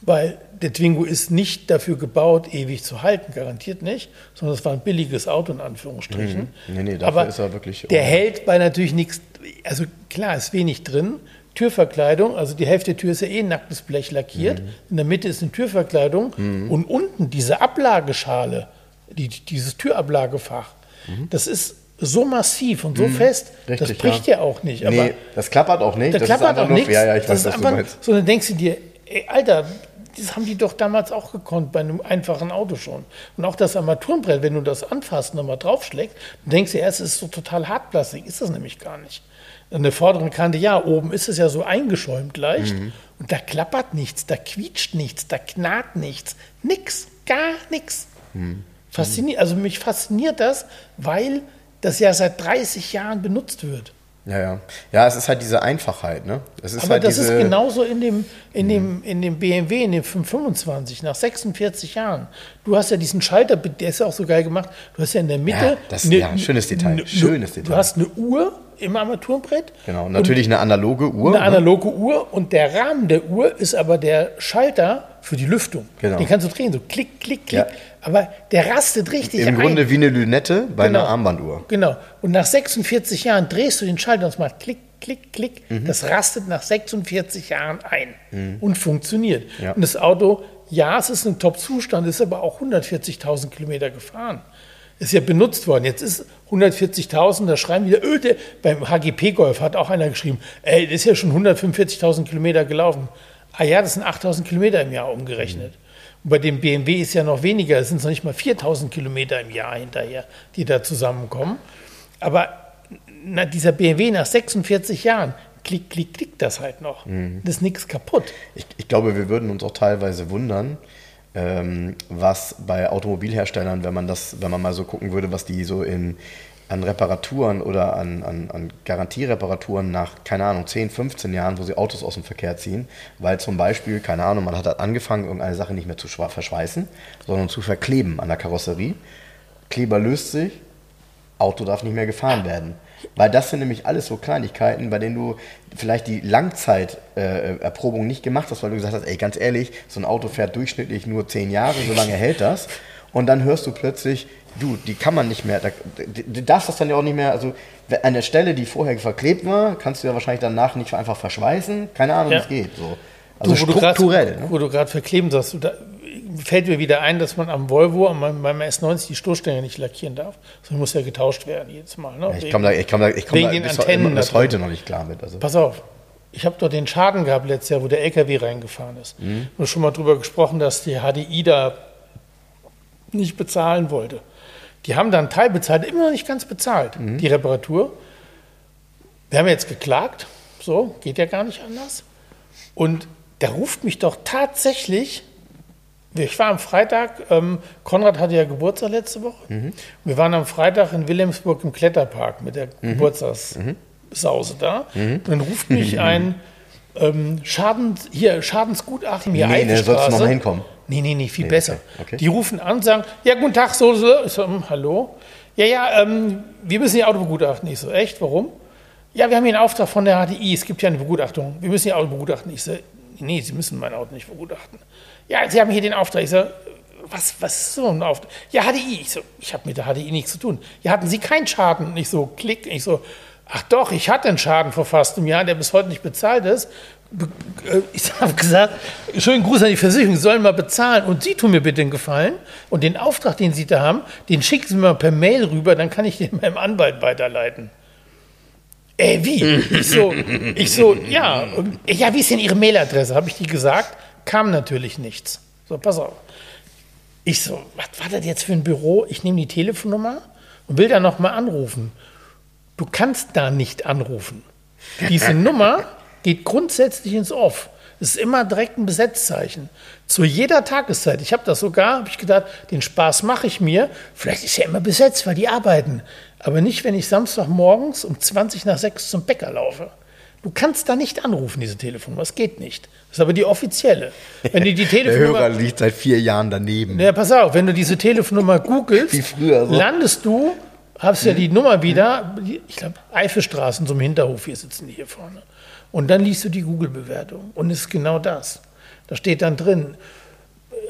Weil der Twingo ist nicht dafür gebaut, ewig zu halten, garantiert nicht, sondern es war ein billiges Auto in Anführungsstrichen.
Mhm. Nee, nee, dafür ist er wirklich
Der hält bei natürlich nichts, also klar, ist wenig drin. Türverkleidung, also die Hälfte der Tür ist ja eh nacktes Blech lackiert.
Mhm.
In der Mitte ist eine Türverkleidung und unten diese Ablageschale, die, dieses Türablagefach, das ist so massiv und so fest, das
Mhm. Richtig,
bricht ja. auch nicht. Aber
nee, das klappert auch nicht.
da
das
klappert auch
nur,
nichts.
Ja, ja, ich
das
weiß,
ist
was du
einfach,
meinst.
so, dann denkst du dir, ey, Alter, das haben die doch damals auch gekonnt bei einem einfachen Auto schon. Und auch das Armaturenbrett, wenn du das anfasst und nochmal draufschlägst, dann denkst du erst, es ist so total Hartplastik. Ist das nämlich gar nicht. An der vorderen Kante, ja, oben ist es ja so eingeschäumt leicht.
Mhm.
Und da klappert nichts, da quietscht nichts, da knarrt nichts. Nix, gar nichts.
Mhm.
Fasziniert, also mich fasziniert das, weil das ja seit 30 Jahren benutzt wird.
Ja, ja. Ja, es ist halt diese Einfachheit, ne? Es ist
Aber
halt
das
diese,
ist genauso in dem, in, dem, in dem BMW, in dem 525, nach 46 Jahren. Du hast ja diesen Schalter, der ist ja auch so geil gemacht. Du hast ja in der Mitte.
Ja, das- ja, schönes Detail,
ne-
schönes
Du
Detail.
hast eine Uhr im Armaturenbrett.
Genau, und natürlich eine analoge Uhr.
Eine
ne?
analoge Uhr und der Rahmen der Uhr ist aber der Schalter für die Lüftung.
Genau.
Den kannst du drehen, so klick, klick, klick.
Ja.
Aber der rastet richtig
Im
ein.
Grunde wie eine Lünette bei
Genau.
einer Armbanduhr.
Genau. Und nach 46 Jahren drehst du den Schalter und es macht klick, klick, klick.
Mhm.
Das rastet nach 46 Jahren ein und funktioniert.
Ja.
Und das Auto, ja, es ist ein Top-Zustand, ist aber auch 140.000 Kilometer gefahren. Ist ja benutzt worden. Jetzt ist 140.000, da schreiben wieder, öh, der, beim HGP-Golf hat auch einer geschrieben, ey, das ist ja schon 145.000 Kilometer gelaufen. Ah ja, das sind 8.000 Kilometer im Jahr umgerechnet. Und bei dem BMW ist ja noch weniger, es sind noch nicht mal 4.000 Kilometer im Jahr hinterher, die da zusammenkommen. Aber na, dieser BMW nach 46 Jahren, klick, klick, klick das halt noch. Das ist nichts kaputt.
Ich, ich glaube, wir würden uns auch teilweise wundern, ähm, was bei Automobilherstellern, wenn man das, wenn man mal so gucken würde, was die so in an Reparaturen oder an, an, an Garantiereparaturen nach, keine Ahnung, 10, 15 Jahren, wo sie Autos aus dem Verkehr ziehen, weil zum Beispiel, keine Ahnung, man hat halt angefangen, irgendeine Sache nicht mehr zu verschweißen, sondern zu verkleben an der Karosserie. Kleber löst sich, Auto darf nicht mehr gefahren werden. Weil das sind nämlich alles so Kleinigkeiten, bei denen du vielleicht die Langzeiterprobung nicht gemacht hast, weil du gesagt hast, ey, ganz ehrlich, so ein Auto fährt durchschnittlich nur 10 Jahre, so lange hält das. Und dann hörst du plötzlich, du, die kann man nicht mehr, da, du, darfst das dann ja auch nicht mehr, also an der Stelle, die vorher verklebt war, kannst du ja wahrscheinlich danach nicht einfach verschweißen. Keine Ahnung, wie
Ja.
es geht. So. Also
Du, wo du grad-
strukturell. ne?
Wo du gerade verkleben sagst, da fällt mir wieder ein, dass man am Volvo, am- beim, beim S90 die Stoßstange nicht lackieren darf. Sondern muss ja getauscht werden jedes Mal. Ne?
Ich komme da, ich komm da, ich komm
wegen
da
den
bis,
Antennen
bis
drin.
heute noch nicht klar mit. Also.
Pass auf, ich habe dort den Schaden gehabt letztes Jahr, wo der LKW reingefahren ist.
Mhm.
Und schon mal drüber gesprochen, dass die HDI da nicht bezahlen wollte. Die haben dann Teil bezahlt, immer noch nicht ganz bezahlt,
Mhm.
die Reparatur. Wir haben jetzt geklagt, so, geht ja gar nicht anders. Und der ruft mich doch tatsächlich, ich war am Freitag, ähm, Konrad hatte ja Geburtstag letzte Woche.
Mhm.
Wir waren am Freitag in Wilhelmsburg im Kletterpark mit der Geburtstagssause da.
Mhm.
Und dann ruft mich (laughs) ein ähm, Schadens, hier, Schadensgutachten, hier
Nee, ne, sollst du noch
Eifelstraße.
mal hinkommen.
Nee, nee, nee, viel
Nee,
besser.
okay, okay.
Die rufen an und sagen, ja, guten Tag, so, so. Ich so, hm, hallo? Ja, ja, ähm, wir müssen Ihr Auto begutachten. Ich so, echt, warum? Ja, wir haben hier einen Auftrag von der HDI, es gibt ja eine Begutachtung. Wir müssen Ihr Auto begutachten. Ich so, nee, Sie müssen mein Auto nicht begutachten. Ja, Sie haben hier den Auftrag. Ich so, was, was ist so ein Auftrag? Ja, HDI. Ich so, ich habe mit der HDI nichts zu tun. Ja, hatten Sie keinen Schaden? Ich so, klick. Ich so, Ach doch, ich hatte einen Schaden vor fast einem Jahr, der bis heute nicht bezahlt ist. Äh, Ich (laughs) habe gesagt, schönen Gruß an die Versicherung, Sie sollen mal bezahlen. Und Sie tun mir bitte den Gefallen. Und den Auftrag, den Sie da haben, den schicken Sie mir mal per Mail rüber, dann kann ich den (laughs) meinem Anwalt weiterleiten. Äh, wie? Ich so, ich so, ja. Und, ja, wie ist denn Ihre Mailadresse? Habe ich die gesagt? Kam natürlich nichts. So, pass auf. Ich so, was war das jetzt für ein Büro? Ich nehme die Telefonnummer und will da nochmal anrufen. Du kannst da nicht anrufen. Diese Nummer geht grundsätzlich ins Off. Es ist immer direkt ein Besetzzeichen. Zu jeder Tageszeit. Ich habe das sogar, habe ich gedacht, den Spaß mache ich mir. Vielleicht ist ja immer besetzt, weil die arbeiten. Aber nicht, wenn ich Samstagmorgens um 20 nach 6 zum Bäcker laufe. Du kannst da nicht anrufen, diese Telefonnummer. Das geht nicht. Das ist aber die offizielle. Wenn du die (laughs)
Der
Telefonnummer.
Hörer liegt seit vier Jahren daneben.
Ja, pass auf, wenn du diese Telefonnummer (laughs) googelst,
Wie früher so.
landest du, hast ja die Nummer wieder, die- ich glaube, Eifelstraßen, im Hinterhof, hier sitzen die hier vorne. Und dann liest du die Google-Bewertung. Und es ist genau das. Da steht dann drin,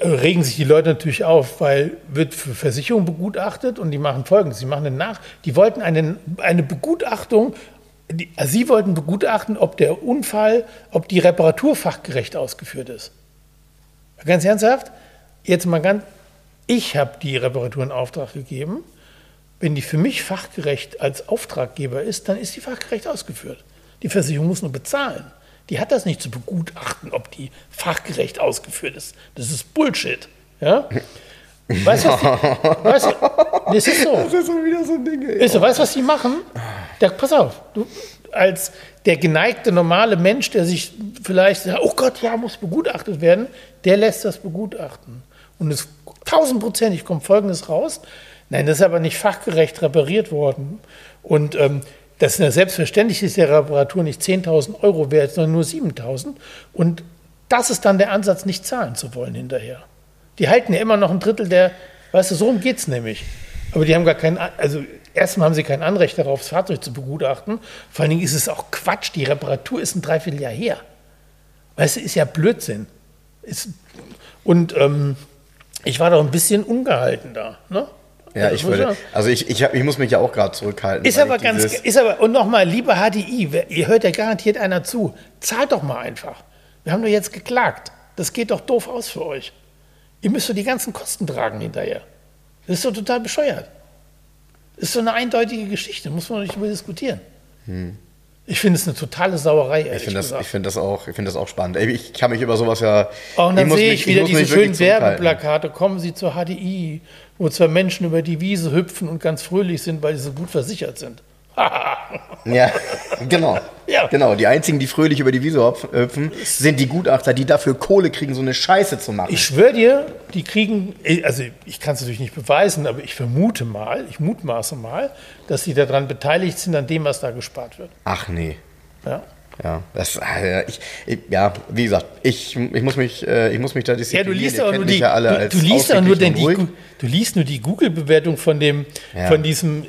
äh, regen sich die Leute natürlich auf, weil wird für Versicherung begutachtet und die machen folgendes, sie machen eine nach, die wollten eine, eine Begutachtung, die, also sie wollten begutachten, ob der Unfall, ob die Reparatur fachgerecht ausgeführt ist. Ganz ernsthaft, jetzt mal ganz, ich habe die Reparatur in Auftrag gegeben. Wenn die für mich fachgerecht als Auftraggeber ist, dann ist die fachgerecht ausgeführt. Die Versicherung muss nur bezahlen. Die hat das nicht zu begutachten, ob die fachgerecht ausgeführt ist. Das ist Bullshit. Ja? Weißt du, was die, (laughs) weißt das ist so.
Das ist so wieder so ein Ding. ey.
Ist so, weißt du, was die machen? Der, pass auf, du, als der geneigte normale Mensch, der sich vielleicht sagt, oh Gott, ja, muss begutachtet werden, der lässt das begutachten. Und es tausendprozentig kommt Folgendes raus. Nein, das ist aber nicht fachgerecht repariert worden. Und ähm, das ist ja selbstverständlich, ist die Reparatur nicht 10.000 Euro wert, sondern nur 7.000. Und das ist dann der Ansatz, nicht zahlen zu wollen hinterher. Die halten ja immer noch ein Drittel der, weißt du, so geht es nämlich. Aber die haben gar kein, also erstmal haben sie kein Anrecht darauf, das Fahrzeug zu begutachten. Vor allen Dingen ist es auch Quatsch, die Reparatur ist ein Dreivierteljahr her. Weißt du, ist ja Blödsinn. Ist, und ähm, ich war doch ein bisschen ungehalten da. Ne?
Ja, ich
muss
würde, also ich, ich, hab, ich muss mich ja auch gerade zurückhalten.
Ist aber ganz, ist aber, und nochmal, lieber HDI, ihr hört ja garantiert einer zu, zahlt doch mal einfach. Wir haben doch jetzt geklagt. Das geht doch doof aus für euch. Ihr müsst doch die ganzen Kosten tragen hinterher. Das ist doch total bescheuert. Das ist so eine eindeutige Geschichte, muss man doch nicht über diskutieren. Ich finde es eine totale Sauerei, ehrlich.
Ich finde das,
gesagt.
ich das, auch- ich find das auch spannend. Ey, Ich kann mich über sowas ja.
Oh, und dann sehe
mich-
ich wieder
muss
diese
mich
schönen. Werbeplakate. Kommen Sie zur HDI, wo zwei Menschen über die Wiese hüpfen und ganz fröhlich sind, weil sie so gut versichert sind. (laughs)
Ja, genau.
Ja.
Genau. Die einzigen, die fröhlich über die Wiese hüpfen, sind die Gutachter, die dafür Kohle kriegen, so eine Scheiße zu machen.
Ich schwöre dir, die kriegen, also ich kann es natürlich nicht beweisen, aber ich vermute mal, ich mutmaße mal, dass sie daran beteiligt sind, an dem, was da gespart wird.
Ach nee.
Ja,
Ja, das, äh, ich, ich, ja, wie gesagt, ich, ich, muss mich, äh, ich muss mich da
ja
disziplinieren.
du liest aber nur die,
ja alle
du, du liest nur den, die, du liest nur die Google-Bewertung von dem,
Ja.
von diesem,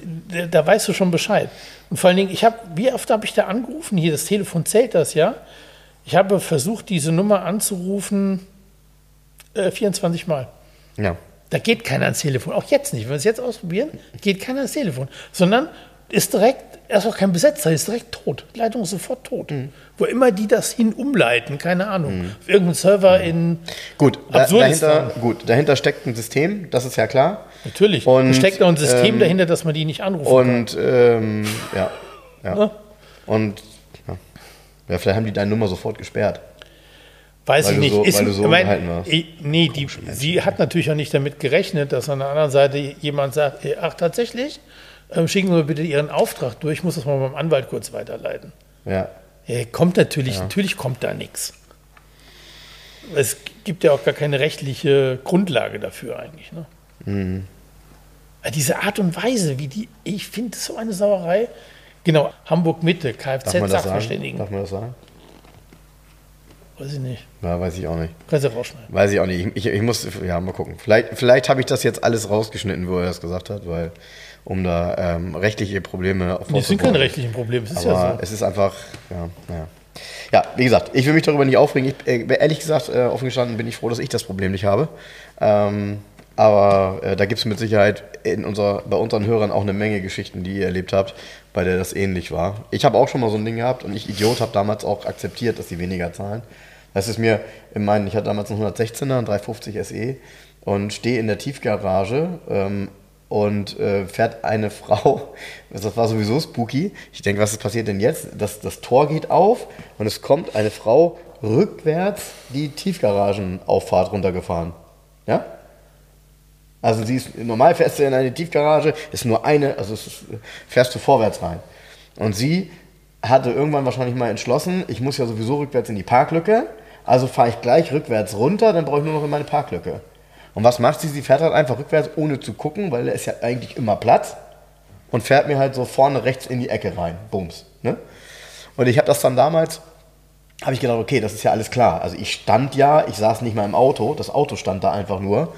da- weißt du schon Bescheid. Und vor allen Dingen, ich habe, wie oft habe ich da angerufen? Hier, das Telefon zählt das, ja? Ich habe versucht, diese Nummer anzurufen, äh, 24 Mal.
Ja.
Da geht keiner ans Telefon. Auch jetzt nicht. Wenn wir es jetzt ausprobieren, geht keiner ans Telefon. Sondern ist direkt, er ist auch kein Besetzer, ist direkt tot. Die Leitung ist sofort tot.
Mhm.
Wo immer die das hin umleiten, keine Ahnung. Auf irgendein Server in.
Gut, da, dahinter, gut, dahinter steckt ein System, das ist ja klar.
Natürlich.
Und,
da steckt noch ein System
ähm,
dahinter, dass man die nicht anrufen kann.
Und ähm, ja, ja.
Ne?
Und ja. ja, vielleicht haben die deine Nummer sofort gesperrt.
Weiß
weil
ich nicht.
so-
ist,
weil du so
mein,
warst.
nee, die, sie hat natürlich auch nicht damit gerechnet, dass an der anderen Seite jemand sagt, ach tatsächlich, ähm, schicken Sie mir bitte Ihren Auftrag durch, ich muss das mal beim Anwalt kurz weiterleiten.
Ja.
Ja, kommt natürlich, natürlich kommt da nichts. Es gibt ja auch gar keine rechtliche Grundlage dafür eigentlich. Ne?
Mhm.
Aber Diese Art und Weise, wie die, ich finde so eine Sauerei. Genau, Hamburg Mitte,
das?
Kfz-Sachverständigen.
Darf man das sagen?
Weiß ich nicht.
Ja, weiß ich auch nicht.
Kannst du rausschneiden.
Weiß ich auch nicht. Ich, ich, ich muss, ja, mal gucken. Vielleicht, vielleicht habe ich das jetzt alles rausgeschnitten, wo er das gesagt hat, weil, um da ähm, rechtliche Probleme
Das sind keine rechtlichen Probleme, es ist
Aber
ja so.
es ist einfach, ja, naja. Ja, wie gesagt, ich will mich darüber nicht aufregen. Ich, äh, ehrlich gesagt, äh, offen gestanden bin ich froh, dass ich das Problem nicht habe. Ähm, Aber äh, da gibt es mit Sicherheit in unserer, bei unseren Hörern auch eine Menge Geschichten, die ihr erlebt habt, bei der das ähnlich war. Ich habe auch schon mal so ein Ding gehabt und ich, Idiot, habe damals auch akzeptiert, dass sie weniger zahlen. Das ist mir, ich meine, ich hatte damals einen 116er, einen 350 SE und stehe in der Tiefgarage ähm, und äh, fährt eine (laughs) Frau, das war sowieso spooky. Ich denke, was ist passiert denn jetzt? Das, das Tor geht auf und es kommt eine Frau rückwärts die Tiefgaragenauffahrt runtergefahren. Ja? Also sie ist normal fährst du in eine Tiefgarage, ist nur eine, also ist, fährst du vorwärts rein. Und sie hatte irgendwann wahrscheinlich mal entschlossen, ich muss ja sowieso rückwärts in die Parklücke, also fahre ich gleich rückwärts runter, dann brauche ich nur noch in meine Parklücke. Und was macht sie? Sie fährt halt einfach rückwärts, ohne zu gucken, weil da ist ja eigentlich immer Platz. Und fährt mir halt so vorne rechts in die Ecke rein. Bums. Ne? Und ich habe das dann damals, habe ich gedacht, okay, das ist ja alles klar. Also ich stand ja, ich saß nicht mal im Auto, das Auto stand da einfach nur.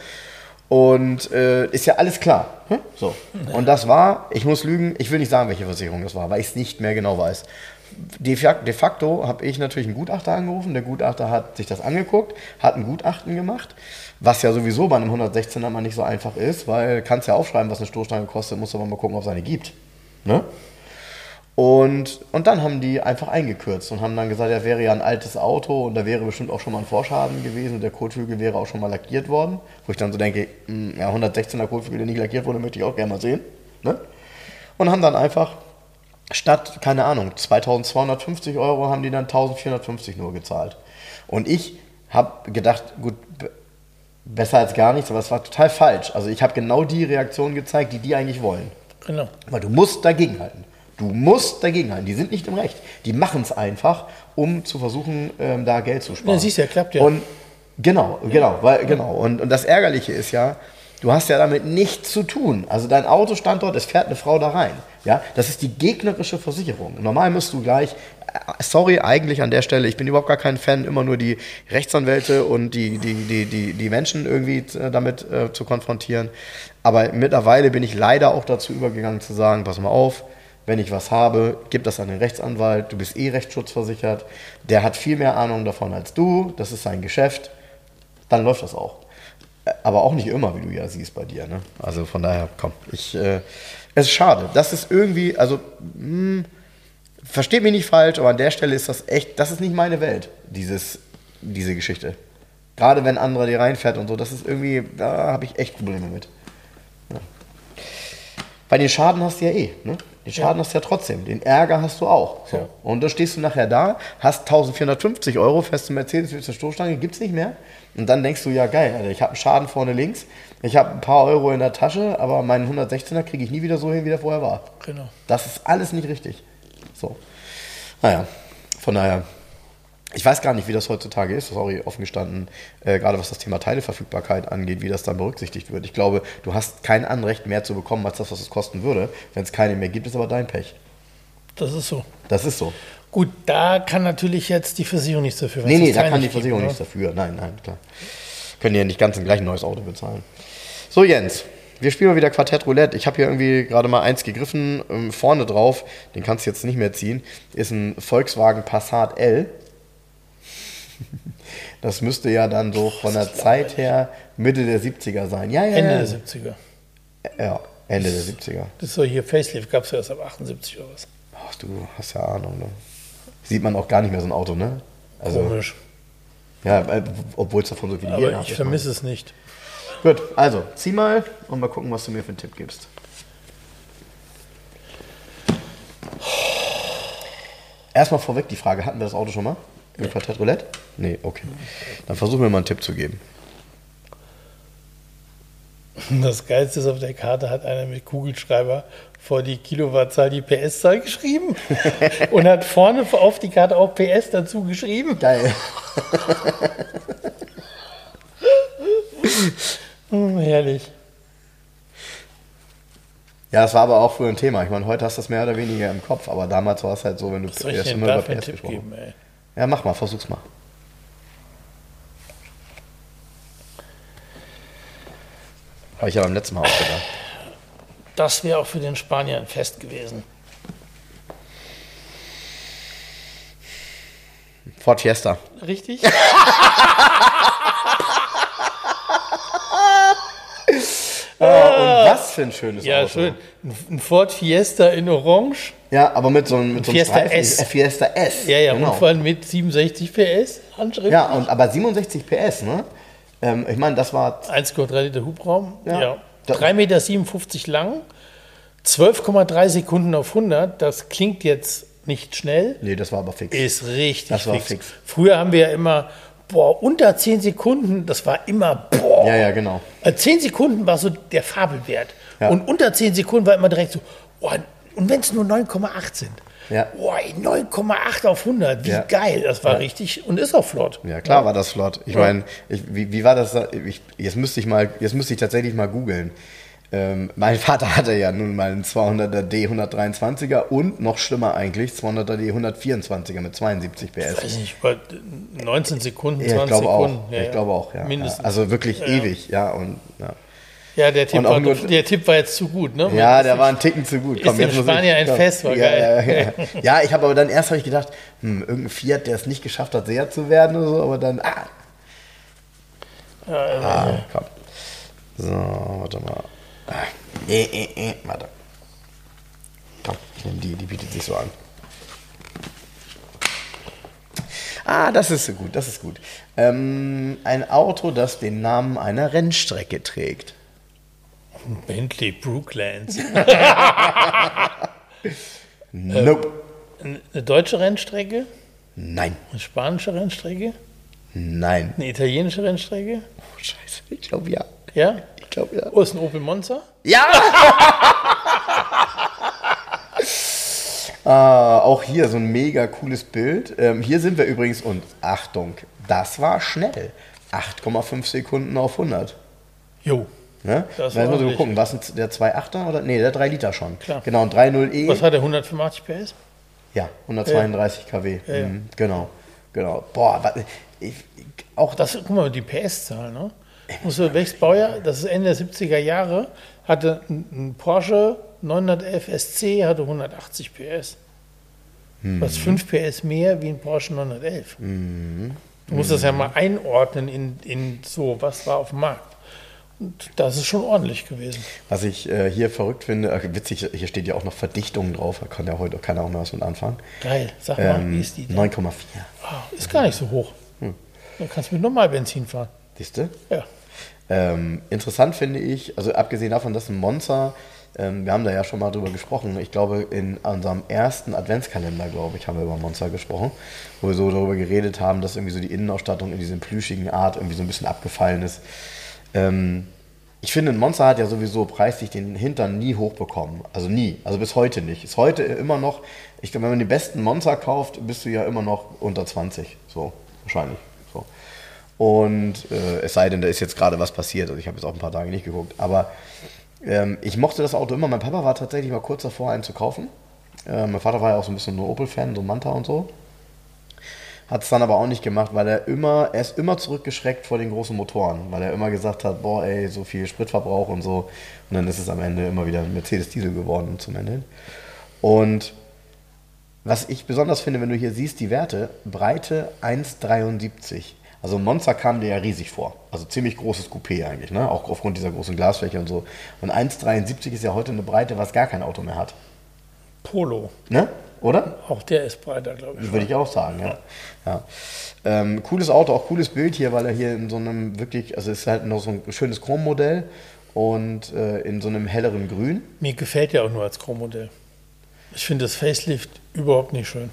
Und äh, ist ja alles klar. Hm? So. Und das war, ich muss lügen, ich will nicht sagen, welche Versicherung das war, weil ich es nicht mehr genau weiß. De facto habe ich natürlich einen Gutachter angerufen. Der Gutachter hat sich das angeguckt, hat ein Gutachten gemacht, was ja sowieso bei einem 116er mal nicht so einfach ist, weil kannst ja aufschreiben, was eine Stoßstange kostet, musst aber mal gucken, ob es eine gibt. Ne? Und, und dann haben die einfach eingekürzt und haben dann gesagt, er wäre ja ein altes Auto und da wäre bestimmt auch schon mal ein Vorschaden gewesen und der Kotflügel wäre auch schon mal lackiert worden. Wo ich dann so denke, hm, ja, 116er Kotflügel, der nicht lackiert wurde, möchte ich auch gerne mal sehen. Ne? Und haben dann einfach statt, keine Ahnung, 2250 Euro haben die dann 1450 nur gezahlt. Und ich habe gedacht, gut, besser als gar nichts, aber es war total falsch. Also ich habe genau die Reaktion gezeigt, die die eigentlich wollen.
Genau.
Weil du musst dagegenhalten. Du musst dagegenhalten. Die sind nicht im Recht. Die machen es einfach, um zu versuchen, ähm, da Geld zu sparen.
Ja, siehst du, ja, klappt ja.
Und genau, genau, weil, genau. Und, und das Ärgerliche ist ja, du hast ja damit nichts zu tun. Also dein Auto stand dort, es fährt eine Frau da rein. Ja, das ist die gegnerische Versicherung. Normal musst du gleich, äh, sorry, eigentlich an der Stelle, ich bin überhaupt gar kein Fan, immer nur die Rechtsanwälte und die, die, die, die, die Menschen irgendwie äh, damit äh, zu konfrontieren. Aber mittlerweile bin ich leider auch dazu übergegangen zu sagen, pass mal auf, wenn ich was habe, gib das an den Rechtsanwalt, du bist eh rechtsschutzversichert, der hat viel mehr Ahnung davon als du, das ist sein Geschäft, dann läuft das auch. Aber auch nicht immer, wie du ja siehst bei dir. Ne? Also von daher, komm, ich, äh, es ist schade. Das ist irgendwie, also, mh, hm, versteht mich nicht falsch, aber an der Stelle ist das echt, das ist nicht meine Welt, dieses, diese Geschichte. Gerade wenn andere die reinfährt und so, das ist irgendwie, da habe ich echt Probleme mit. Bei den Schaden hast du ja eh, ne? Den Schaden ja. hast du ja trotzdem. Den Ärger hast du auch. So. Ja. Und dann stehst du nachher da, hast 1450 Euro, fährst du Mercedes, willst eine Stoßstange, gibt es nicht mehr. Und dann denkst du, ja geil, Alter, ich habe einen Schaden vorne links, ich habe ein paar Euro in der Tasche, aber meinen 116er kriege ich nie wieder so hin, wie der vorher war.
Genau.
Das ist alles nicht richtig. So. Naja, von daher ich weiß gar nicht, wie das heutzutage ist, sorry, offen gestanden, äh, gerade was das Thema Teileverfügbarkeit angeht, wie das dann berücksichtigt wird. Ich glaube, du hast kein Anrecht mehr zu bekommen, als das, was es kosten würde. Wenn es keine mehr gibt, ist aber dein Pech.
Das ist so.
Das ist so.
Gut, da kann natürlich jetzt die Versicherung nichts dafür.
Nee, nee, da kann die Versicherung gibt, nichts dafür. Nein, nein, klar. Können ja nicht ganz ein gleich neues Auto bezahlen. So, Jens, wir spielen mal wieder Quartett Roulette. Ich habe hier irgendwie gerade mal eins gegriffen. Ähm, vorne drauf, den kannst du jetzt nicht mehr ziehen, ist ein Volkswagen Passat L. Das müsste ja dann so von der Zeit her Mitte der 70er sein. Ja, ja,
Ende
ja.
der 70er.
Ja, Ende der 70er.
Das ist so hier Facelift, gab es ja erst ab 78 oder was.
Ach, du hast ja Ahnung, ne? Sieht man auch gar nicht mehr so ein Auto, ne?
Also, Komisch.
Ja, obwohl es davon so viele
Aber ich vermisse es nicht.
Gut, also zieh mal und mal gucken, was du mir für einen Tipp gibst. Erstmal vorweg die Frage, hatten wir das Auto schon mal? Im Quartett Roulette? Nee, okay. Dann versuchen wir mal einen Tipp zu geben.
Das Geilste ist, auf der Karte hat einer mit Kugelschreiber vor die Kilowattzahl die PS-Zahl geschrieben (laughs) und hat vorne auf die Karte auch PS dazu geschrieben.
Geil.
oh, (laughs) herrlich.
Ja, es war aber auch früher ein Thema. Ich meine, heute hast du das mehr oder weniger im Kopf, aber damals war es halt so, wenn du
Was soll ich denn immer über PS gesprochen. Ey?
Ja, mach mal, versuch's mal. Habe ich ja beim letzten Mal auch gedacht.
Das wäre auch für den Spanier ein Fest gewesen.
Ford Fiesta.
Richtig? (laughs)
das für ein schönes
Ja,
Auto?
schön. Ein Ford Fiesta in Orange.
Ja, aber mit so einem, mit so einem
Fiesta
Streifen.
S.
Äh, Fiesta S.
Ja, ja,
genau.
und vor allem mit 67 PS Handschrift.
Ja, und, aber 67 PS, ne? Ähm, ich meine, das war
1,3 Liter Hubraum.
Ja.
Ja.
Da-
3,57 Meter lang. 12,3 Sekunden auf 100. Das klingt jetzt nicht schnell.
Nee, das war aber fix.
Ist richtig
Das war
fix.
fix.
Früher haben wir ja immer, boah, unter 10 Sekunden, das war immer, boah.
Ja, ja, genau.
Also 10 Sekunden war so der Fabelwert.
Ja.
Und unter 10 Sekunden war immer direkt so, boah, und wenn es nur 9,8 sind.
Ja.
Boah, ey, 9,8 auf 100, wie
Ja.
geil. Das war
Ja.
richtig und ist auch flott.
Ja, klar war das flott. Ich meine, wie, wie war das? da- Ich, jetzt müsste ich mal, jetzt müsste ich tatsächlich mal googeln. Ähm, mein (laughs) Vater hatte ja nun mal einen 200er D 123er und noch schlimmer eigentlich 200er D 124er mit 72 PS.
Weiß nicht, über 19 Sekunden, 20
Ja, ich glaube
Sekunden.
auch.
Ja,
ich
ja.
glaube auch, ja.
Mindestens.
Also wirklich ewig, ja. Und, ja.
Der Tipp, war,
nur-
der Tipp war jetzt zu gut, ne?
ja, der war ein Ticken zu gut.
ist in
muss ich-
Spanien ein
komm.
Fest, war
ja,
geil.
Ja, (laughs) ich habe aber dann erst habe ich gedacht, hm, irgendein Fiat, der es nicht geschafft hat, sehr zu werden oder so, aber dann, ah,
also,
Ah, komm. So, warte mal. Ah, äh, äh, äh, warte. Komm, ich nehme die, die bietet sich so an. Ah, das ist so gut, das ist gut. Ähm, ein Auto, das den Namen einer Rennstrecke trägt.
Bentley Brooklands. (laughs)
Nope.
Eine deutsche Rennstrecke,
Nein,
eine spanische Rennstrecke,
nein.
eine italienische Rennstrecke.
Oh, scheiße, ich glaube ja.
Ja?
Glaube ja.
Oh, ist ein Opel Monza?
Ja! (laughs) ah, auch hier so ein mega cooles Bild. Ähm, hier sind wir übrigens, und Achtung, das war schnell. 8,5 Sekunden auf 100.
Jo.
Ne?
Das
Da müssen wir gucken, was sind der 2,8er oder? Nee, der 3 Liter schon.
Klar.
Genau, ein 3,0e.
Was hat der 185 PS?
Ja, 132 kW.
Ja, ja.
Mhm, genau, genau. Boah, was, ich, auch
Das, guck mal, die PS-Zahl, ne? Musst du, welches Baujahr? Das ist Ende der 70er Jahre. Hatte ein, ein Porsche 911 SC, hatte 180 PS. Was 5 PS mehr wie ein Porsche 911. Du musst das ja mal einordnen in, in so, was war auf dem Markt. Und das ist schon ordentlich gewesen.
Was ich äh, hier verrückt finde, äh, witzig, hier steht ja auch noch Verdichtung drauf, da kann ja heute auch keiner auch mehr was mit anfangen.
Geil. Sag mal, wie
Ähm,
ist die denn?
9,4.
Ah, ist gar nicht so hoch. Dann kannst du mit normal Benzin fahren.
Siehst du?
Ja.
Ähm, interessant finde ich, also abgesehen davon, dass ein Monster, ähm, wir haben da ja schon mal drüber gesprochen, ich glaube in unserem ersten Adventskalender, glaube ich, haben wir über Monster gesprochen, wo wir so darüber geredet haben, dass irgendwie so die Innenausstattung in diesem plüschigen Art irgendwie so ein bisschen abgefallen ist. Ähm, ich finde, ein Monster hat ja sowieso preislich den Hintern nie hochbekommen. Also nie. Also bis heute nicht. Ist heute immer noch, ich glaube, wenn man die besten Monster kauft, bist du ja immer noch unter 20. So, wahrscheinlich. Und äh, es sei denn, da ist jetzt gerade was passiert. Also ich habe jetzt auch ein paar Tage nicht geguckt. Aber ähm, ich mochte das Auto immer. Mein Papa war tatsächlich mal kurz davor, einen zu kaufen. Äh, mein Vater war ja auch so ein bisschen ein Opel-Fan, so ein Manta und so. Hat es dann aber auch nicht gemacht, weil er immer, er ist immer zurückgeschreckt vor den großen Motoren, weil er immer gesagt hat, boah, ey, so viel Spritverbrauch und so. Und dann ist es am Ende immer wieder ein Mercedes Diesel geworden zum Ende. Und was ich besonders finde, wenn du hier siehst, die Werte, Breite 1,73. Also Monster kam dir ja riesig vor. Also ziemlich großes Coupé eigentlich, ne? Auch aufgrund dieser großen Glasfläche und so. Und 1,73 ist ja heute eine Breite, was gar kein Auto mehr hat.
Polo.
Ne? Oder?
Auch der ist breiter, glaube ich.
Würde ich auch sagen, ja. ja. Ähm, cooles Auto, auch cooles Bild hier, weil er hier in so einem wirklich, also es ist halt noch so ein schönes Chrommodell und äh, in so einem helleren Grün.
Mir gefällt der auch nur als Chrommodell. Ich finde das Facelift überhaupt nicht schön.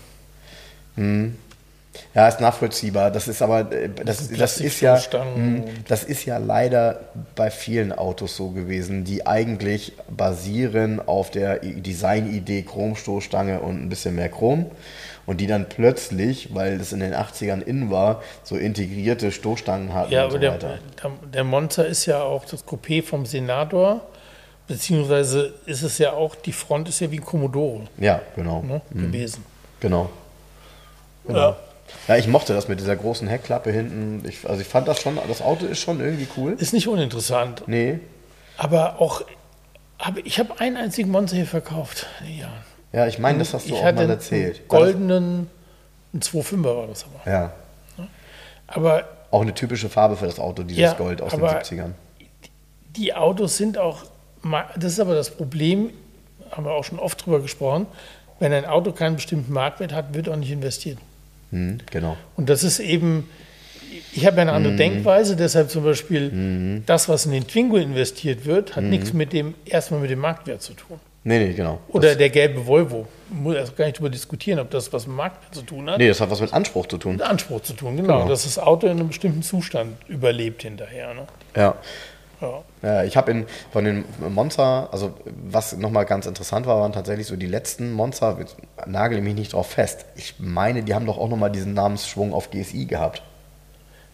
Ja, ist nachvollziehbar. Das ist aber, äh, das, das ist ja, mh, das ist ja leider bei vielen Autos so gewesen, die eigentlich basieren auf der Designidee Chromstoßstange und ein bisschen mehr Chrom. Und die dann plötzlich, weil das in den 80ern in war, so integrierte Stoßstangen hatten
Ja,
und so
aber der, der, der Monster ist ja auch das Coupé vom Senator, beziehungsweise ist es ja auch, die Front ist ja wie ein Commodore
Ja, genau.
ne, gewesen.
Genau.
Ja.
Ja, ich mochte das mit dieser großen Heckklappe hinten. Ich, also ich fand das schon, das Auto ist schon irgendwie cool.
Ist nicht uninteressant,
Nee.
aber auch, aber ich habe einen einzigen Monster hier verkauft. Ja.
Ja, ich meine, das hast du
ich
auch mal erzählt.
einen goldenen, ein 2,5er war das aber.
Ja.
Aber
Auch eine typische Farbe für das Auto, dieses
Ja,
Gold aus den
aber-
70ern.
die Autos sind auch das ist aber das Problem, haben wir auch schon oft drüber gesprochen, wenn ein Auto keinen bestimmten Marktwert hat, wird auch nicht investiert.
Hm, genau.
Und das ist eben, ich habe ja eine
Mhm.
andere Denkweise, deshalb zum Beispiel das, was in den Twingo investiert wird, hat
Mhm.
nichts mit dem, erstmal mit dem Marktwert zu tun.
Nee, nee, genau.
Oder der gelbe Volvo. Muss erst gar nicht darüber diskutieren, ob das was mit dem Marktwert zu tun hat.
Nee, das hat was mit Anspruch zu tun.
Mit Anspruch zu tun, genau.
Genau.
Dass das Auto in einem bestimmten Zustand überlebt hinterher. Ne?
Ja.
Ja.
Ja, ich habe in von den Monster, also was nochmal ganz interessant war, waren tatsächlich so die letzten Monster, nagel mich nicht drauf fest. Ich meine, die haben doch auch nochmal diesen Namensschwung auf GSI gehabt.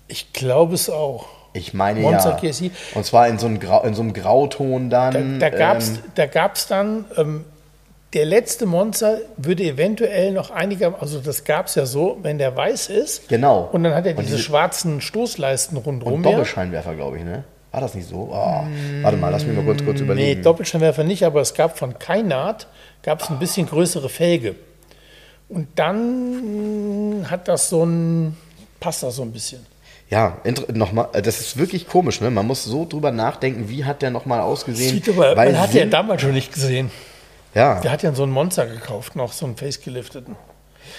Ich glaube es auch.
Ich meine
Monster
ja.
GSI.
Und zwar in so einem, Grau, in so einem Grauton
Da,
dann.
da gab es
ähm,
da gab's dann, ähm, der letzte Monster würde eventuell noch einiger, also das gab es ja so, wenn der weiß ist.
Genau.
Und dann hat er diese,
diese-
schwarzen Stoßleisten rundherum.
und Doppelscheinwerfer, glaube ich, ne? War das nicht so? Oh, warte mal, lass mich mal kurz, kurz
Nee,
überlegen.
Doppelscheinwerfer nicht, aber es gab von Kainat gab es ein bisschen größere Felge. Und dann hat das so ein, passt das so ein bisschen.
Ja, inter- noch mal, äh, das ist wirklich komisch, ne? Man muss so drüber nachdenken, wie hat der nochmal ausgesehen?
Sieht aber,
Weil
man hat ja damals schon nicht gesehen.
ja,
Der hat ja so einen Monster gekauft, noch so einen facegelifteten.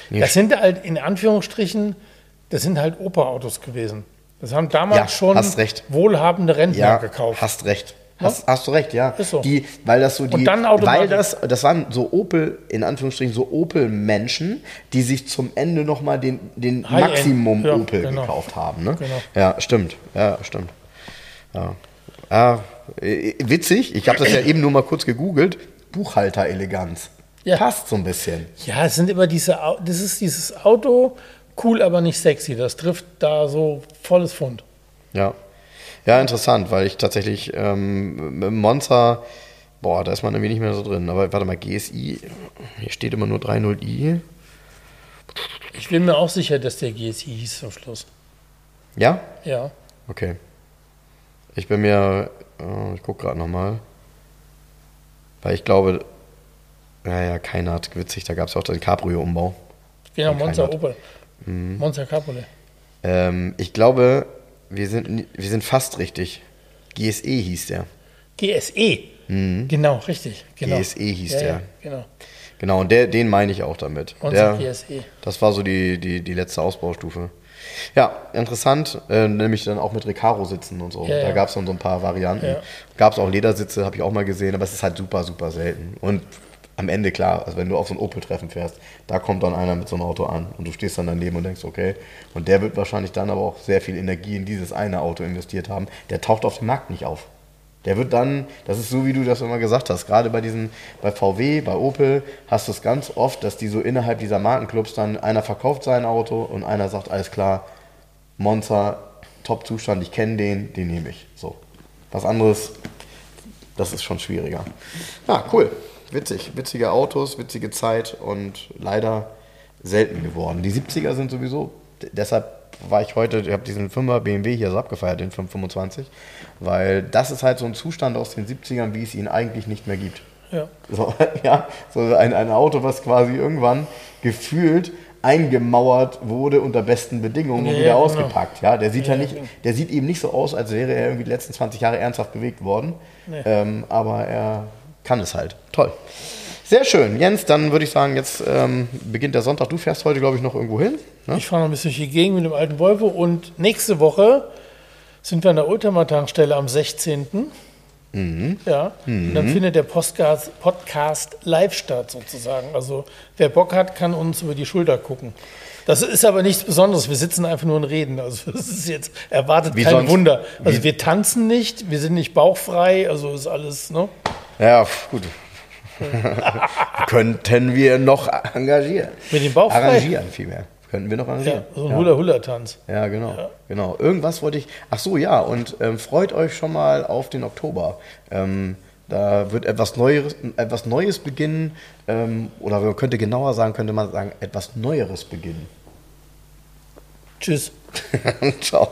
Nee,
Das sind halt in Anführungsstrichen, das sind halt Opa-Autos gewesen. Das haben damals
Ja,
schon
hast recht.
wohlhabende Rentner
ja,
gekauft.
hast recht. Hast, hast du recht, ja.
Ist so.
Die, weil das so die,
Und dann
weil das, das waren so Opel, in Anführungsstrichen, so Opel-Menschen, die sich zum Ende nochmal den, den Maximum
ja,
Opel
genau.
gekauft haben. Ne?
Genau.
Ja, stimmt. Ja, stimmt. Ja. Äh, witzig, ich habe das ja eben nur mal kurz gegoogelt. Buchhalter-Eleganz.
Ja.
Passt so ein bisschen.
Ja, es sind immer diese, das ist dieses Auto, cool, aber nicht sexy. Das trifft da so volles Fund.
Ja. Ja, interessant, weil ich tatsächlich ähm, Monza, boah, da ist man irgendwie nicht mehr so drin. Aber warte mal, GSI, hier steht immer nur 3.0i.
Ich bin mir auch sicher, dass der GSI hieß zum Schluss.
Ja?
Ja.
Okay. Ich bin mir, äh, ich gucke gerade nochmal. Weil ich glaube, naja, keiner hat witzig, da gab es auch den Cabrio-Umbau.
Genau,
keiner.
Opel.
Mhm.
Monster Cabriolet.
Ähm, ich glaube, wir sind, wir sind fast richtig. GSE hieß der.
GSE. Genau, richtig. Genau.
GSE hieß
ja,
der.
Ja, genau.
Genau, und der, den meine ich auch damit.
Monster
der,
GSE.
Das war so die, die, die letzte Ausbaustufe. Ja, interessant, äh, nämlich dann auch mit Recaro sitzen und so.
Ja,
da
ja.
gab es dann so ein paar Varianten.
Ja.
Gab es auch Ledersitze, habe ich auch mal gesehen, aber es ist halt super, super selten. Und am Ende klar, also wenn du auf so ein Opel-Treffen fährst, da kommt dann einer mit so einem Auto an und du stehst dann daneben und denkst, okay, und der wird wahrscheinlich dann aber auch sehr viel Energie in dieses eine Auto investiert haben. Der taucht auf dem Markt nicht auf. Der wird dann, das ist so, wie du das immer gesagt hast, gerade bei diesen, bei VW, bei Opel, hast du es ganz oft, dass die so innerhalb dieser Markenclubs dann, einer verkauft sein Auto und einer sagt, alles klar, Monza, Top-Zustand, ich kenne den, den nehme ich. So. Was anderes, das ist schon schwieriger. Ja, cool. Witzig. Witzige Autos, witzige Zeit und leider selten geworden. Die 70er sind sowieso, deshalb war ich heute, ich habe diesen 5er BMW hier so abgefeiert, den 525, weil das ist halt so ein Zustand aus den 70ern, wie es ihn eigentlich nicht mehr gibt.
Ja.
So, (laughs) ja, so ein, ein Auto, was quasi irgendwann gefühlt eingemauert wurde unter besten Bedingungen und
Ja,
wieder
ja, genau.
ausgepackt. Ja, der sieht ja,
Ja,
nicht,
genau.
der sieht eben nicht so aus, als wäre er irgendwie die letzten 20 Jahre ernsthaft bewegt worden.
Nee.
Ähm, aber er kann es halt. Toll. Sehr schön. Jens, dann würde ich sagen, jetzt ähm, beginnt der Sonntag. Du fährst heute, glaube ich, noch irgendwo hin. Ne?
Ich fahre noch ein bisschen durch die Gegend mit dem alten Volvo und nächste Woche sind wir an der Ultramar-Tankstelle am 16.
Mhm.
Ja, und dann findet der Podcast, Podcast live statt sozusagen. Also wer Bock hat, kann uns über die Schulter gucken. Das ist aber nichts Besonderes. Wir sitzen einfach nur und reden. Also (laughs) das ist jetzt erwartet
Wie
kein
sonst-
Wunder. Also
wie-
wir tanzen nicht, wir sind nicht bauchfrei. Also ist alles. Ne?
Ja, gut. (laughs) Könnten wir noch engagieren.
Mit dem Bauch frei?
Arrangieren vielmehr. Könnten wir noch arrangieren.
Ja, so ein
Ja.
Hula-Hula-Tanz.
Ja, genau. genau. Irgendwas wollte ich. Ach so, ja. Und ähm, freut euch schon mal auf den Oktober. Ähm, da wird etwas Neues, etwas Neues beginnen. Ähm, oder man könnte genauer sagen, könnte man sagen, etwas Neueres beginnen.
Tschüss. (laughs)
Ciao.